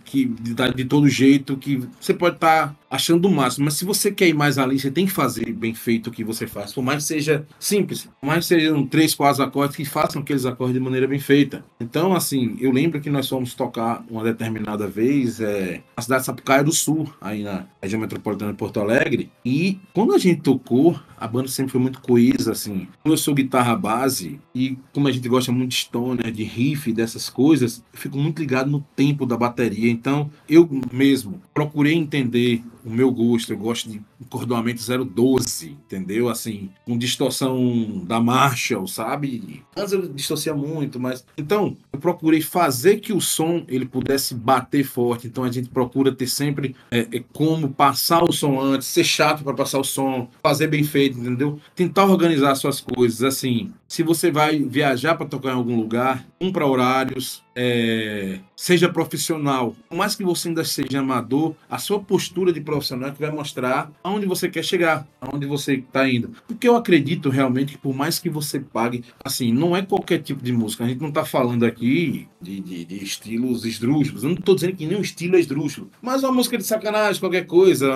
que de, de todo jeito que você pode estar tá achando o máximo. Mas se você quer ir mais além, você tem que fazer bem feito o que você faz. Por mais que seja simples, por mais que sejam três, quatro acordes que façam aqueles acordes de maneira bem feita. Então, assim, eu lembro que nós fomos tocar uma determinada vez é, na cidade de Sapucaia do Sul, aí na região metropolitana de Porto Alegre. E quando a gente tocou, a banda sempre foi muito coesa, assim. Como eu sou guitarra base, e como a gente gosta muito de stoner, de riff, dessas coisas, eu fico muito ligado no tempo da bateria. Então, eu mesmo procurei entender o meu gosto. Eu gosto de encordoamento 012, entendeu? Assim, com distorção da Marshall, sabe? Antes eu distorcia muito, mas. Então, eu procurei fazer que o som ele pudesse bater forte. Então, a gente procura ter sempre é, é como passar o som antes, ser chato para passar o som, fazer bem feito, entendeu? Tentar organizar suas coisas. Assim, se você vai viajar para tocar em algum lugar, um para horários, é, seja profissional. Por mais que você ainda seja amador, a sua postura de profissional é que vai mostrar aonde você quer chegar, aonde você está indo. Porque eu acredito realmente que por mais que você pague, assim, não é qualquer tipo de música. A gente não está falando aqui de, de, de, estilos esdrúxulos. Eu não estou dizendo que nenhum estilo é esdrúxulo. Mas uma música de sacanagem, qualquer coisa.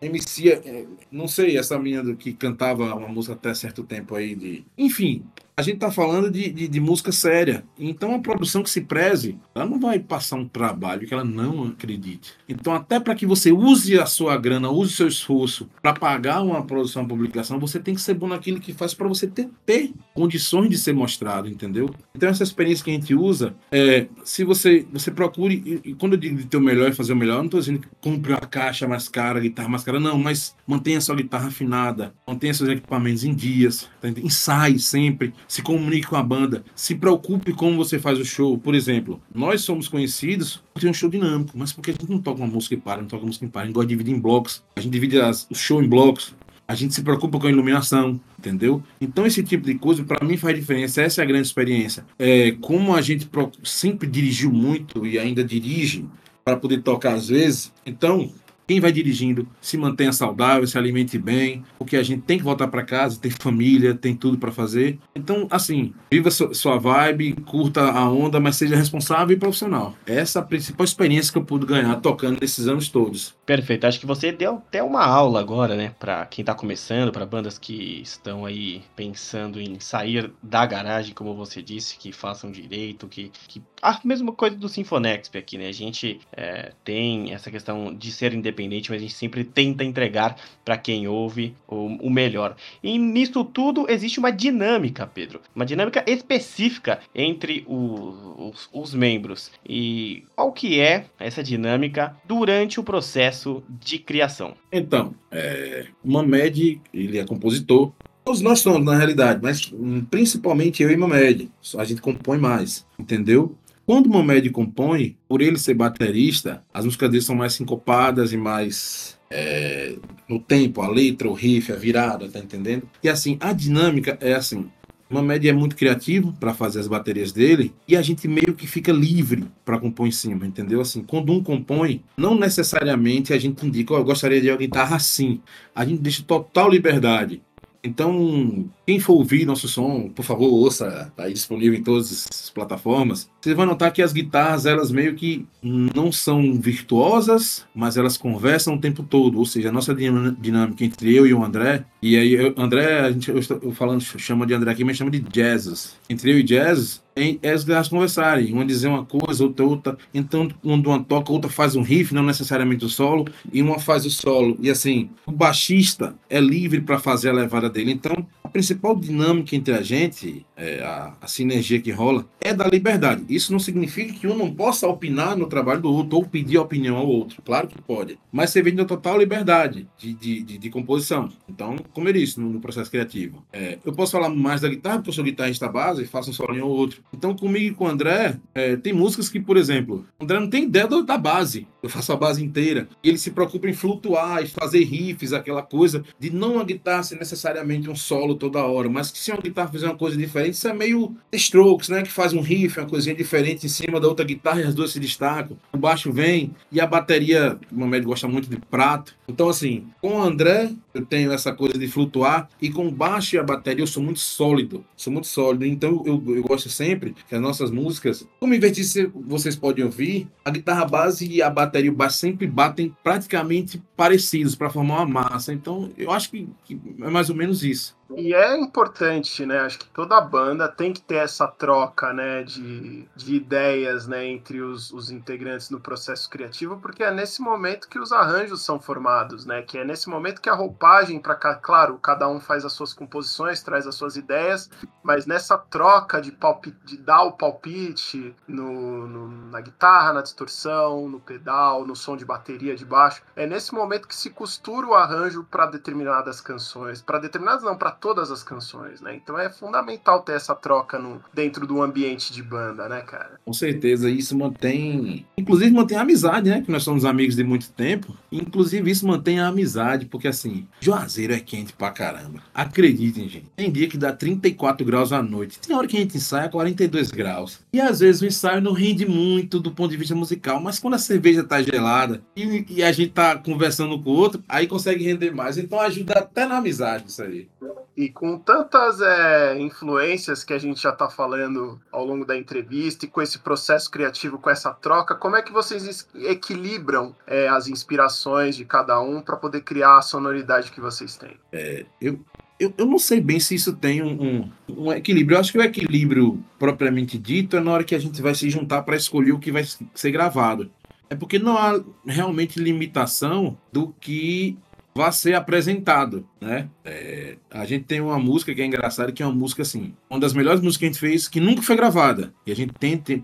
MC, é, não sei, essa menina que cantava uma música até certo tempo aí de... Enfim, a gente está falando de, de, de, música séria. Então, a produção que se preze, ela não vai passar um trabalho que ela não acredite. Então, até para que você use a sua grana, use o seu esforço para pagar uma produção, uma publicação, você tem que ser bom naquilo que faz para você ter, ter condições de ser mostrado, entendeu? Então, essa experiência que a gente usa, é, se você, você procure, e, e quando eu digo de ter o melhor e fazer o melhor, eu não estou dizendo que compre uma caixa mais cara, guitarra mais cara, não, mas mantenha sua guitarra afinada, mantenha seus equipamentos em dias, tá ensaie sempre se comunique com a banda, se preocupe como você faz o show. Por exemplo, nós somos conhecidos por ter um show dinâmico, mas porque a gente não toca uma música e para, não toca música e para, a gente gosta de dividir em blocos, a gente divide as, o show em blocos, a gente se preocupa com a iluminação, entendeu? Então esse tipo de coisa para mim faz diferença, essa é a grande experiência. É, como a gente sempre dirigiu muito e ainda dirige para poder tocar às vezes, então quem vai dirigindo se mantenha saudável, se alimente bem, porque a gente tem que voltar para casa, tem família, tem tudo para fazer. Então, assim, viva sua vibe, curta a onda, mas seja responsável e profissional. Essa é a principal experiência que eu pude ganhar tocando nesses anos todos. Perfeito. Acho que você deu até uma aula agora, né, para quem tá começando, para bandas que estão aí pensando em sair da garagem, como você disse, que façam direito, que, que... a mesma coisa do Sinfonexp aqui, né? A gente é, tem essa questão de ser independente, mas a gente sempre tenta entregar para quem ouve o, o melhor. E nisso tudo existe uma dinâmica, Pedro, uma dinâmica específica entre o, os, os membros. E qual que é essa dinâmica durante o processo de criação? Então, é, Mamed, ele é compositor, Todos nós somos, na realidade, mas hum, principalmente eu e Mamed. A gente compõe mais, entendeu? Quando o Mamed compõe, por ele ser baterista, as músicas dele são mais sincopadas e mais é, no tempo, a letra, o riff, a virada, tá entendendo? E assim, a dinâmica é assim. O Mamed é muito criativo para fazer as baterias dele e a gente meio que fica livre para compor em cima, entendeu? Assim, quando um compõe, não necessariamente a gente indica, oh, eu gostaria de uma guitarra assim. A gente deixa total liberdade. Então, quem for ouvir nosso som, por favor, ouça, tá aí disponível em todas as plataformas. Você vai notar que as guitarras, elas meio que não são virtuosas, mas elas conversam o tempo todo. Ou seja, a nossa dinâmica entre eu e o André, e aí eu, André, a gente, eu, eu falando, chama de André aqui, mas chama de Jazzes. Entre eu e Jazzes, é as guitarras conversarem, uma dizer uma coisa, outra outra. Então, quando uma toca, outra faz um riff, não necessariamente o solo, e uma faz o solo. E assim, o baixista é livre para fazer a levada dele. Então, principal dinâmica entre a gente, é, a, a, sinergia que rola, é da liberdade. Isso não significa que um não possa opinar no trabalho do outro ou pedir opinião ao outro. Claro que pode. Mas você vem da total liberdade de, de, de, de, composição. Então, como eu disse, no, no processo criativo. É, eu posso falar mais da guitarra, porque eu sou guitarrista base, faço um solinho ou outro. Então, comigo e com o André, é, tem músicas que, por exemplo, o André não tem ideia da base. Eu faço a base inteira. E ele se preocupa em flutuar e fazer riffs, aquela coisa de não a guitarra ser necessariamente um solo toda hora, mas que se uma guitarra fizer uma coisa diferente, isso é meio Strokes, né? Que faz um riff, uma coisinha diferente em cima da outra guitarra e as duas se destacam. O baixo vem e a bateria, o Mamed gosta muito de prato. Então, assim, com o André, eu tenho essa coisa de flutuar e com o baixo e a bateria eu sou muito sólido. Sou muito sólido. Então, eu, eu gosto sempre que as nossas músicas, como invertir vocês podem ouvir, a guitarra base e a bateria o baixo sempre batem praticamente parecidos para formar uma massa. Então, eu acho que, que é mais ou menos isso. E é importante, né? Acho que toda banda tem que ter essa troca, né, de, de ideias, né, entre os, os integrantes no processo criativo, porque é nesse momento que os arranjos são formados, né? Que é nesse momento que a roupagem para claro, cada um faz as suas composições, traz as suas ideias, mas nessa troca de palpite, de dar o palpite no, no, na guitarra, na distorção, no pedal, no som de bateria de baixo, é nesse momento que se costura o arranjo para determinadas canções, para determinadas não, para todas as canções, né? Então é fundamental ter essa troca no, dentro do ambiente de banda, né, cara? Com certeza, isso mantém. Inclusive mantém a amizade, né? Que nós somos amigos de muito tempo. Inclusive, isso mantém a amizade, porque assim, Juazeiro é quente pra caramba. Acreditem, gente. Tem dia que dá 34 graus à noite. Tem hora que a gente ensaia 42 graus. E às vezes o ensaio não rende muito do ponto de vista musical, mas quando a cerveja tá gelada e, e a gente tá conversando com o outro, aí consegue render mais. Então ajuda até na amizade isso aí. E com tantas é, influências que a gente já está falando ao longo da entrevista e com esse processo criativo, com essa troca, como é que vocês equilibram é, as inspirações de cada um para poder criar a sonoridade que vocês têm? É, eu, eu, eu, não sei bem se isso tem um, um, um, equilíbrio. Eu acho que o equilíbrio propriamente dito é na hora que a gente vai se juntar para escolher o que vai ser gravado. É porque não há realmente limitação do que vai ser apresentado, né? É, a gente tem uma música que é engraçada, que é uma música assim, uma das melhores músicas que a gente fez, que nunca foi gravada. E a gente tem, tem,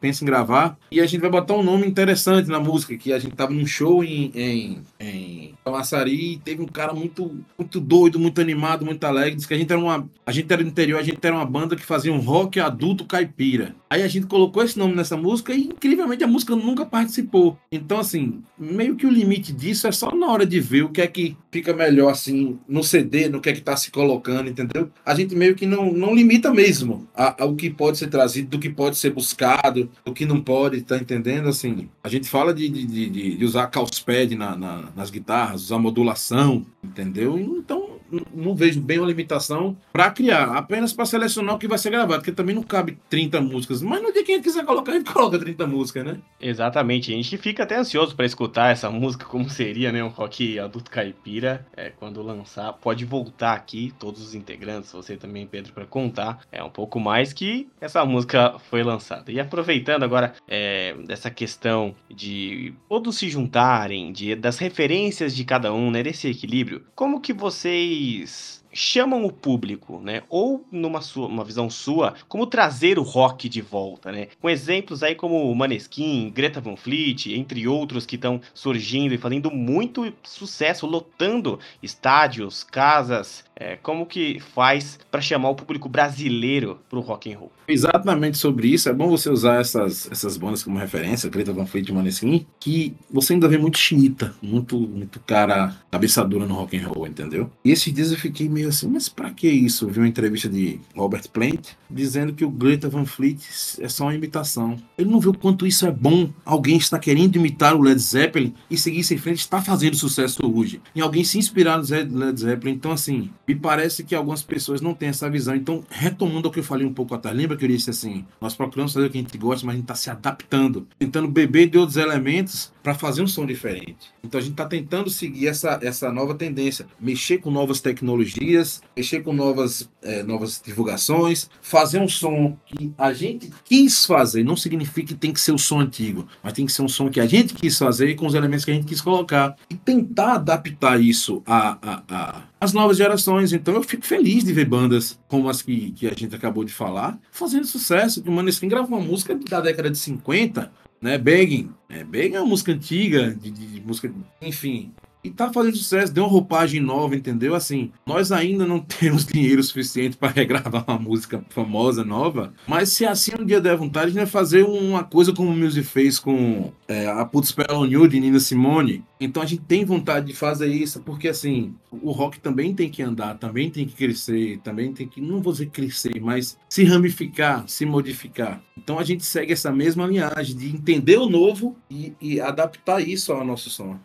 pensa em gravar, e a gente vai botar um nome interessante na música, que a gente tava num show em, em, em Camaçari teve um cara muito, muito doido, muito animado, muito alegre. Diz que a gente era uma. A gente era do interior, a gente era uma banda que fazia um rock adulto caipira. Aí a gente colocou esse nome nessa música e, incrivelmente, a música nunca participou. Então, assim, meio que o limite disso é só na hora de ver o que é que fica melhor, assim, no CD, no que é que tá se colocando, entendeu? A gente meio que não, não limita mesmo ao que pode ser trazido, do que pode ser buscado, do que não pode, tá entendendo? Assim, a gente fala de, de, de, de usar calçpad na, na, nas guitarras, usar modulação, entendeu? Então, não vejo bem uma limitação para criar, apenas para selecionar o que vai ser gravado, porque também não cabe 30 músicas. Mas no dia que a gente quiser colocar, a gente coloca 30 músicas, né? Exatamente. A gente fica até ansioso para escutar essa música, como seria, né? Um rock adulto caipira. É, quando lançar, pode voltar aqui, todos os integrantes, você também, Pedro, para contar é um pouco mais que essa música foi lançada. E aproveitando agora é, dessa questão de todos se juntarem, de, das referências de cada um, né? Desse equilíbrio, como que vocês vocês chamam o público, né? Ou numa sua, uma visão sua, como trazer o rock de volta, né? Com exemplos aí como Maneskin, Greta Van Fleet, entre outros que estão surgindo e fazendo muito sucesso, lotando estádios, casas. É, como que faz para chamar o público brasileiro pro rock and roll? Exatamente sobre isso. É bom você usar essas, essas bandas como referência, Greta Van Fleet Maneskin, que você ainda vê muito chinita, muito, muito cara cabeça dura no rock and roll, entendeu? E esses dias eu fiquei meio assim, mas para que isso? Eu vi uma entrevista de Robert Plant dizendo que o Greta Van Fleet é só uma imitação. Ele não viu quanto isso é bom. Alguém está querendo imitar o Led Zeppelin e seguir em frente, está fazendo sucesso hoje. E alguém se inspirar no Led Zeppelin. Então, assim, me parece que algumas pessoas não têm essa visão. Então, retomando o que eu falei um pouco atrás, lembra que eu disse assim: nós procuramos fazer o que a gente gosta, mas a gente está se adaptando, tentando beber de outros elementos para fazer um som diferente. Então, a gente está tentando seguir essa, essa nova tendência, mexer com novas tecnologias, mexer com novas, é, novas divulgações, fazer um som que a gente quis fazer. Não significa que tem que ser o som antigo, mas tem que ser um som que a gente quis fazer com os elementos que a gente quis colocar. E tentar adaptar isso a, a, a as novas gerações. Então eu fico feliz de ver bandas como as que, que a gente acabou de falar fazendo sucesso. O Maneskin gravou uma música da década de 50, né? Begging. É, Begging é uma música antiga, de, de, de música, enfim, e tá fazendo sucesso, deu uma roupagem nova, entendeu? Assim, nós ainda não temos dinheiro suficiente para regravar uma música famosa, nova, mas se assim um dia der vontade, vai fazer uma coisa como o Music fez com é, a Putz Spell New de Nina Simone. Então a gente tem vontade de fazer isso, porque assim, o rock também tem que andar, também tem que crescer, também tem que, não vou dizer crescer, mas se ramificar, se modificar. Então a gente segue essa mesma linhagem de entender o novo e, e adaptar isso ao nosso som.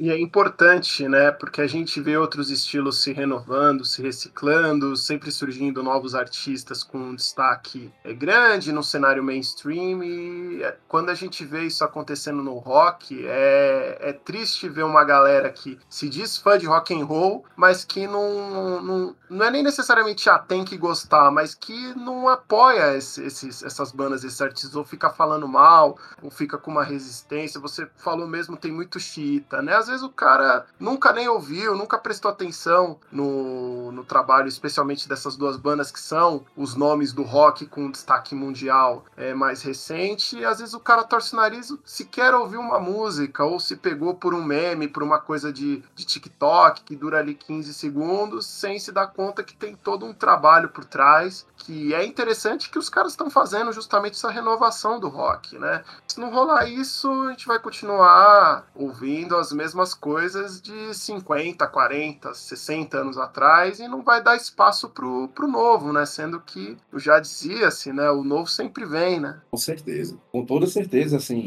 E é importante, né? Porque a gente vê outros estilos se renovando, se reciclando, sempre surgindo novos artistas com um destaque é, grande no cenário mainstream. E é, quando a gente vê isso acontecendo no rock, é, é triste ver uma galera que se diz fã de rock and roll, mas que não, não, não é nem necessariamente ah, tem que gostar, mas que não apoia esses, essas bandas, esses artistas, ou fica falando mal, ou fica com uma resistência. Você falou mesmo, tem muito xiita, né? Às vezes o cara nunca nem ouviu, nunca prestou atenção no, no trabalho, especialmente dessas duas bandas que são os nomes do rock com destaque mundial é, mais recente. E às vezes o cara torce o nariz se quer ouvir uma música ou se pegou por um meme, por uma coisa de, de TikTok que dura ali 15 segundos, sem se dar conta que tem todo um trabalho por trás, que é interessante que os caras estão fazendo justamente essa renovação do rock, né? Se não rolar isso, a gente vai continuar ouvindo as mesmas mesmas coisas de 50, 40, 60 anos atrás e não vai dar espaço pro, pro novo, né? Sendo que já dizia-se, né? O novo sempre vem, né? Com certeza. Com toda certeza, assim.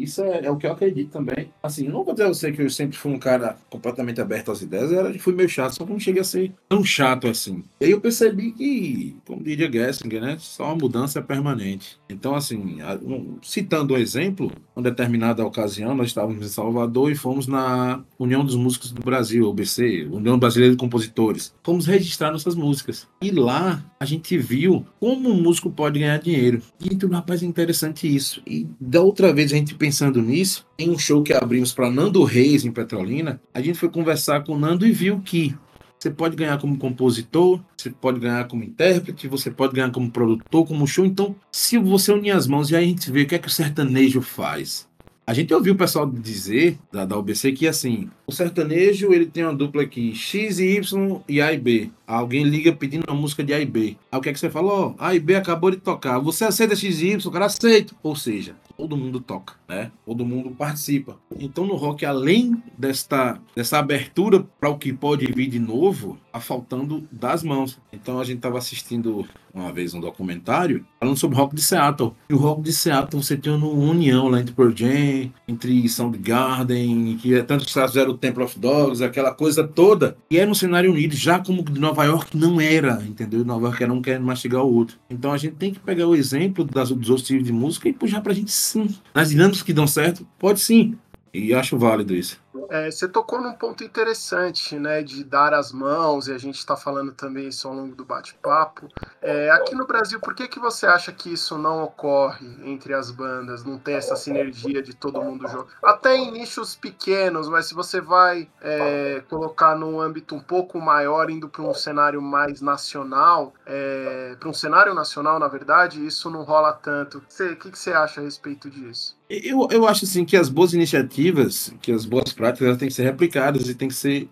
Isso é, é, o que eu acredito também. Assim, não vou dizer a você que eu sempre fui um cara completamente aberto às ideias, eu fui meio chato, só que não cheguei a ser tão chato assim. E aí eu percebi que, como diria Gessinger, né? Só uma mudança é permanente. Então, assim, citando um exemplo, uma determinada ocasião, nós estávamos em Salvador e fomos na União dos Músicos do Brasil, UBC, União Brasileira de Compositores. Fomos registrar nossas músicas. E lá a gente viu como um músico pode ganhar dinheiro. E então, rapaz, é interessante isso. E da outra vez a gente pensando nisso, em um show que abrimos para Nando Reis em Petrolina, a gente foi conversar com o Nando e viu que você pode ganhar como compositor, você pode ganhar como intérprete, você pode ganhar como produtor, como show. Então, se você unir as mãos e aí a gente vê o que é que o sertanejo faz. A gente ouviu o pessoal dizer, da, da UBC, que assim, o sertanejo ele tem uma dupla aqui, X e Y e A e B. Alguém liga pedindo uma música de A e B. Aí o que é que você falou? A e B acabou de tocar. Você aceita X e Y? O cara aceita. Ou seja, todo mundo toca, né? Todo mundo participa. Então no rock, além desta, dessa abertura para o que pode vir de novo, tá faltando das mãos. Então a gente estava assistindo uma vez um documentário falando sobre rock de Seattle. E o rock de Seattle você tem uma união lá entre Pearl Jam, entre Soundgarden, que é tanto que caras fizeram o Temple of Dogs, aquela coisa toda. E é no cenário unido, já como de Nova York não era, entendeu? Nova York era um querendo mastigar o outro. Então a gente tem que pegar o exemplo das, dos outros tipos de música e puxar pra gente sim. Nas dinâmicas que dão certo, pode sim. E acho válido isso. É, você tocou num ponto interessante, né, de dar as mãos, e a gente está falando também isso ao longo do bate-papo. É, aqui no Brasil, por que, que você acha que isso não ocorre entre as bandas? Não tem essa sinergia de todo mundo jogar? Até em nichos pequenos, mas se você vai é, colocar num âmbito um pouco maior, indo para um cenário mais nacional, é, para um cenário nacional, na verdade, isso não rola tanto. O que, que você acha a respeito disso? Eu, eu acho assim que as boas iniciativas, que as boas práticas, elas têm que ser replicadas e têm que ser,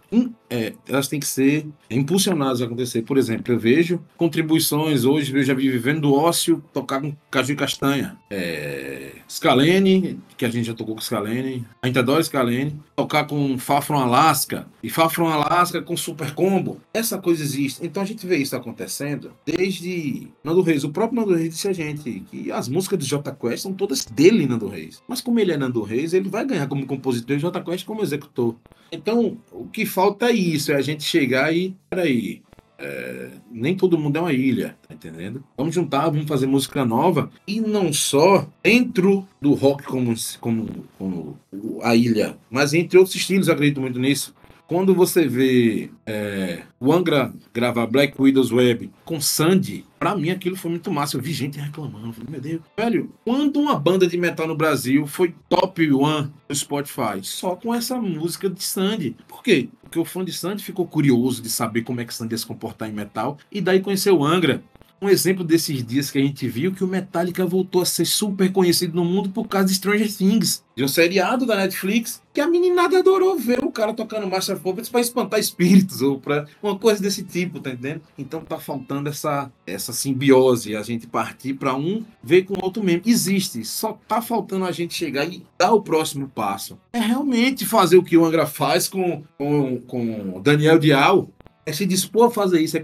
é, elas têm que ser impulsionadas a acontecer. Por exemplo, eu vejo contribuições hoje, eu já vi vivendo do ócio tocar com caju e castanha. É, Scalene, que a gente já tocou com Scalene, a gente adora Scalene, tocar com Fafron Alaska e Fafron Alaska com Super Combo. Essa coisa existe. Então a gente vê isso acontecendo desde Nando Reis. O próprio Nando Reis disse a gente que as músicas do J Quest são todas dele, Nando Reis. Mas como ele é Nando Reis, ele vai ganhar como compositor e J Quest como executor. Então, o que falta é isso, é a gente chegar e, peraí, é, nem todo mundo é uma ilha, tá entendendo? Vamos juntar, vamos fazer música nova e não só dentro do rock como, como, como a ilha, mas entre outros estilos, acredito muito nisso. Quando você vê é, o Angra gravar Black Widow's Web com Sandy, pra mim aquilo foi muito massa. Eu vi gente reclamando. Falei, meu Deus, velho, quando uma banda de metal no Brasil foi top one no Spotify, só com essa música de Sandy. Por quê? Porque o fã de Sandy ficou curioso de saber como é que Sandy ia se comportar em metal e daí conheceu o Angra um exemplo desses dias que a gente viu que o Metallica voltou a ser super conhecido no mundo por causa de Stranger Things, de um seriado da Netflix que a meninada adorou ver o cara tocando Master Puppets para espantar espíritos ou para uma coisa desse tipo, tá entendendo? Então tá faltando essa essa simbiose, a gente partir para um ver com o outro mesmo. Existe, só tá faltando a gente chegar e dar o próximo passo. É realmente fazer o que o Angra faz com com, com Daniel Dial é se dispor a fazer isso, é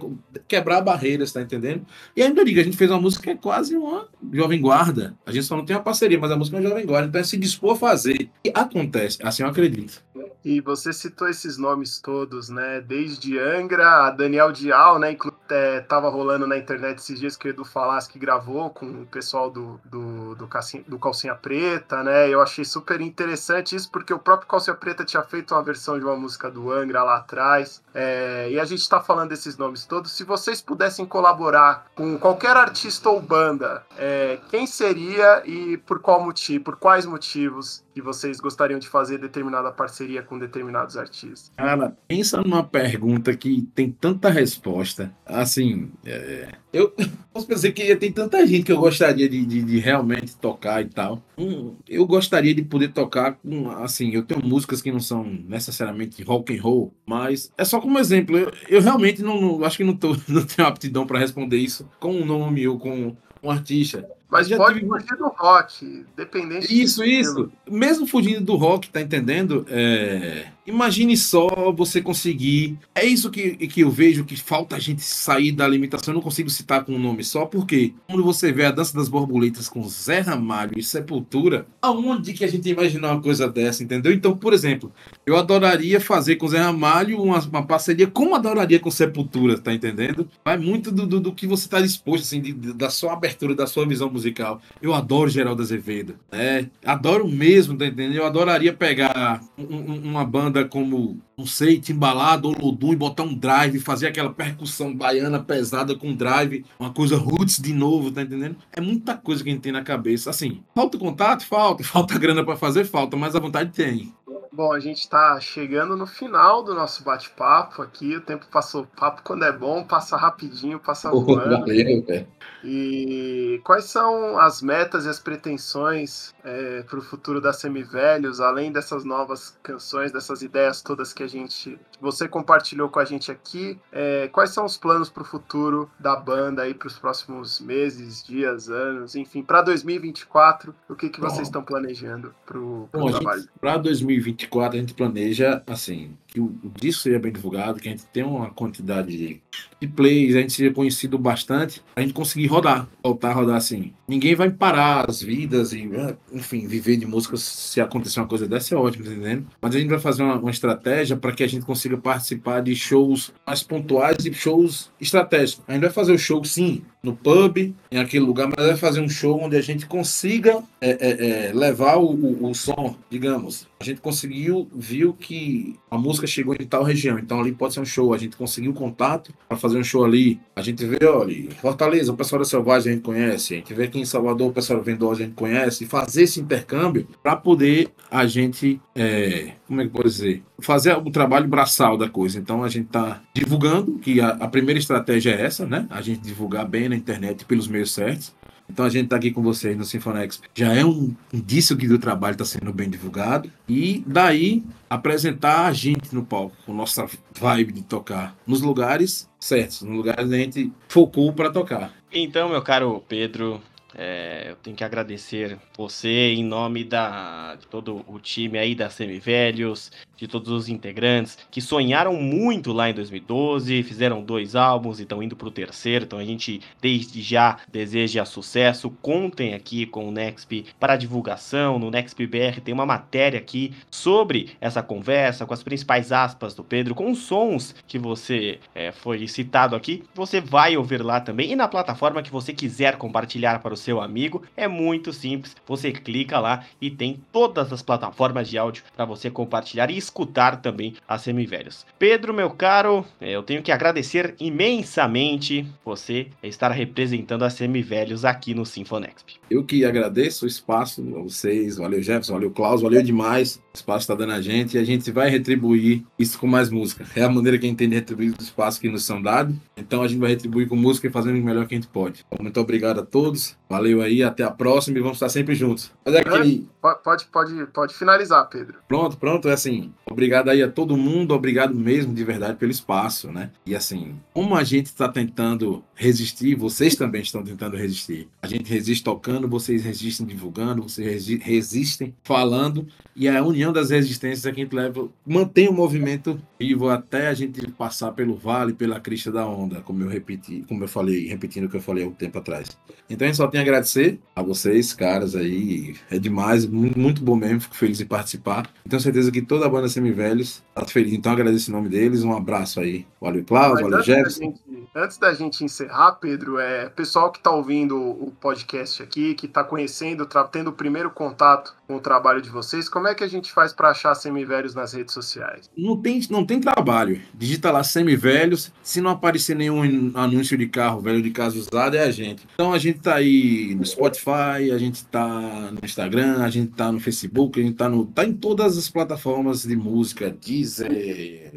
quebrar barreiras, tá entendendo? E ainda digo, a gente fez uma música que é quase uma jovem guarda. A gente só não tem uma parceria, mas a música é uma jovem guarda. Então é se dispor a fazer. E acontece, assim eu acredito. E você citou esses nomes todos, né? Desde Angra, a Daniel Dial, né? É, tava rolando na internet esses dias que o Edu Falaschi que gravou com o pessoal do, do, do, calcinha, do Calcinha Preta, né? Eu achei super interessante isso, porque o próprio Calcinha Preta tinha feito uma versão de uma música do Angra lá atrás. É, e a gente está falando desses nomes todos. Se vocês pudessem colaborar com qualquer artista ou banda, é, quem seria e por qual motivo, por quais motivos que vocês gostariam de fazer determinada parceria com determinados artistas? Cara, pensa numa pergunta que tem tanta resposta. Assim, é, eu posso pensar que tem tanta gente que eu gostaria de, de, de realmente tocar e tal. Hum, eu gostaria de poder tocar com, assim, eu tenho músicas que não são necessariamente rock and roll, mas é só como exemplo. Eu, eu realmente não, não, acho que não, tô, não tenho aptidão para responder isso com um nome ou com um artista. Mas já pode tive- fugir do rock, dependente Isso, do isso. Mesmo fugindo do rock, tá entendendo? É, Imagine só você conseguir. É isso que, que eu vejo que falta a gente sair da limitação. Eu não consigo citar com um nome só, porque quando você vê a dança das borboletas com Zé Ramalho e Sepultura, aonde que a gente imaginar uma coisa dessa, entendeu? Então, por exemplo, eu adoraria fazer com Zé Ramalho uma, uma parceria, como adoraria com Sepultura, tá entendendo? Vai muito do, do, do que você tá disposto, assim, de- de- da sua abertura, da sua visão musical. Eu adoro Geraldo Azevedo, né? Adoro mesmo, tá entendendo? Eu adoraria pegar um- um- uma banda como, não sei, Timbalado ou Lodum e botar um drive, fazer aquela percussão baiana pesada com drive, uma coisa roots de novo, tá entendendo? É muita coisa que a gente tem na cabeça. Assim, falta contato? Falta. Falta grana pra fazer? Falta, mas a vontade tem. Bom, a gente está chegando no final do nosso bate-papo aqui. O tempo passou. Papo quando é bom, passa rapidinho, passa voando. valeu, velho. E quais são as metas e as pretensões é, para o futuro da Semivelhos, além dessas novas canções, dessas ideias todas que a gente, você compartilhou com a gente aqui? É, quais são os planos para o futuro da banda aí para os próximos meses, dias, anos, enfim, para 2024? O que, que vocês estão planejando para o trabalho? Para 2024 a gente planeja assim que o, disco seja bem divulgado, que a gente tenha uma quantidade de, de plays, a gente seja conhecido bastante, a gente conseguir rodar, voltar a rodar assim. Ninguém vai parar as vidas e, ah, enfim, viver de música se acontecer uma coisa dessa é ótimo, tá entendendo? Mas a gente vai fazer uma, uma estratégia para que a gente consiga participar de shows mais pontuais e shows estratégicos. A gente vai fazer o show, sim, no pub, em aquele lugar, mas vai fazer um show onde a gente consiga é, é, é, levar o, o, o som, digamos. A gente conseguiu, viu que a música chegou em tal região, então ali pode ser um show. A gente conseguiu contato para fazer um show ali. A gente vê, olha, Fortaleza, o pessoal da Selvagem a gente conhece. A gente vê aqui em Salvador, o pessoal da Vendosa a gente conhece. E fazer esse intercâmbio para poder a gente, é, como é que pode dizer? Fazer o trabalho braçal da coisa. Então a gente está divulgando, que a, a primeira estratégia é essa, né? A gente divulgar bem na internet pelos meios certos. Então a gente está aqui com vocês no Sinfonex. Já é um indício que o trabalho está sendo bem divulgado. E daí apresentar a gente no palco, com nossa vibe de tocar nos lugares certos, nos lugares que a gente focou para tocar. Então, meu caro Pedro, é, eu tenho que agradecer você em nome da, de todo o time aí da Semivelhos, de todos os integrantes que sonharam muito lá em 2012, fizeram dois álbuns e estão indo para o terceiro. Então a gente desde já deseja sucesso. Contem aqui com o Nexp para divulgação. No Nexp BR tem uma matéria aqui sobre essa conversa, com as principais aspas do Pedro, com os sons que você é, foi citado aqui. Você vai ouvir lá também e na plataforma que você quiser compartilhar para o seu amigo. É muito simples. Você clica lá e tem todas as plataformas de áudio para você compartilhar e escutar também as semivelhas. Pedro, meu caro, é, eu tenho que agradecer imensamente você estar representando as semivelhos aqui no Sinfonexp. Eu que agradeço o espaço a vocês, valeu Jefferson, valeu Klaus, valeu demais. O espaço está dando a gente e a gente vai retribuir isso com mais música. É a maneira que a gente tem de retribuir os espaços que nos são dados. Então a gente vai retribuir com música e fazendo o melhor que a gente pode. Muito obrigado a todos. Aí, até a próxima e vamos estar sempre juntos. Mas é aquele... pode, pode, pode finalizar, Pedro. Pronto, pronto. É assim, obrigado aí a todo mundo, obrigado mesmo de verdade pelo espaço, né? E assim, como a gente está tentando resistir, vocês também estão tentando resistir. A gente resiste tocando, vocês resistem divulgando, vocês resistem falando, e a união das resistências é que a gente leva, mantém o movimento vivo até a gente passar pelo vale, pela crista da onda, como eu repeti, como eu falei, repetindo o que eu falei há um tempo atrás. Então só tem a agradecer a vocês, caras aí. É demais, muito bom mesmo, fico feliz de participar. Tenho certeza que toda a banda Semivelhos tá feliz. Então agradeço em nome deles. Um abraço aí. Valeu, Cláudio, valeu, Jefferson. Antes da gente encerrar, Pedro, é pessoal que está ouvindo o podcast aqui, que está conhecendo, tendo o primeiro contato com o trabalho de vocês, como é que a gente faz para achar Semivelhos nas redes sociais? Não tem, não tem trabalho. Digita lá Semivelhos. Se não aparecer nenhum anúncio de carro velho de casa usada, é a gente. Então a gente tá aí no Spotify, a gente tá no Instagram, a gente tá no Facebook, a gente tá, no, tá em todas as plataformas de música, Deezer,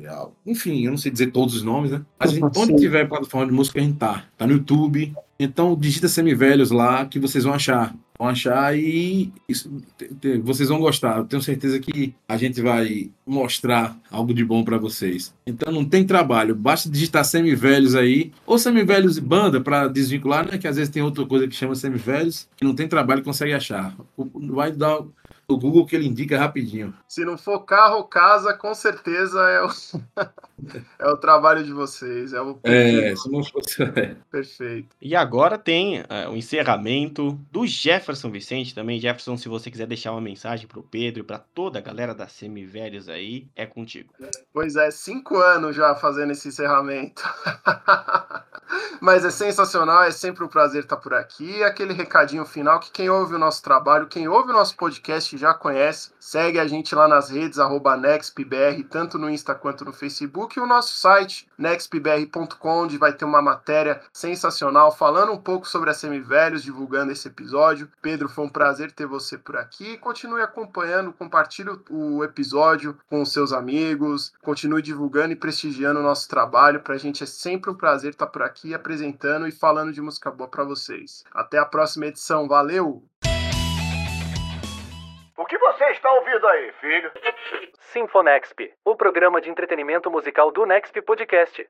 enfim, eu não sei dizer todos os nomes, né? Mas gente, onde tiver plataforma de música, a gente tá. Tá no YouTube. Então digita Semivelhos lá que vocês vão achar vão achar e isso, vocês vão gostar. Eu tenho certeza que a gente vai mostrar algo de bom para vocês. Então não tem trabalho, basta digitar semi-velhos aí, ou semi-velhos e banda para desvincular, né? Que às vezes tem outra coisa que chama semi-velhos, que não tem trabalho consegue achar. Vai dar o Google que ele indica rapidinho. Se não for carro ou casa, com certeza é o, é o trabalho de vocês. É, o é se não fosse. É. Perfeito. E agora tem uh, o encerramento do Jefferson Vicente também. Jefferson, se você quiser deixar uma mensagem para o Pedro e para toda a galera da Semivelhos aí, é contigo. Pois é, cinco anos já fazendo esse encerramento. Mas é sensacional, é sempre um prazer estar por aqui. Aquele recadinho final que quem ouve o nosso trabalho, quem ouve o nosso podcast já conhece. Segue a gente lá nas redes, arroba NextPBR, tanto no Insta quanto no Facebook. Facebook e o nosso site, nextbr.com, onde vai ter uma matéria sensacional falando um pouco sobre a Semivelhos, divulgando esse episódio. Pedro, foi um prazer ter você por aqui. Continue acompanhando, compartilhe o episódio com os seus amigos, continue divulgando e prestigiando o nosso trabalho. Para a gente é sempre um prazer estar por aqui apresentando e falando de música boa para vocês. Até a próxima edição. Valeu! O que você está ouvindo aí, filho? Sinfonexp, o programa de entretenimento musical do Nexp Podcast.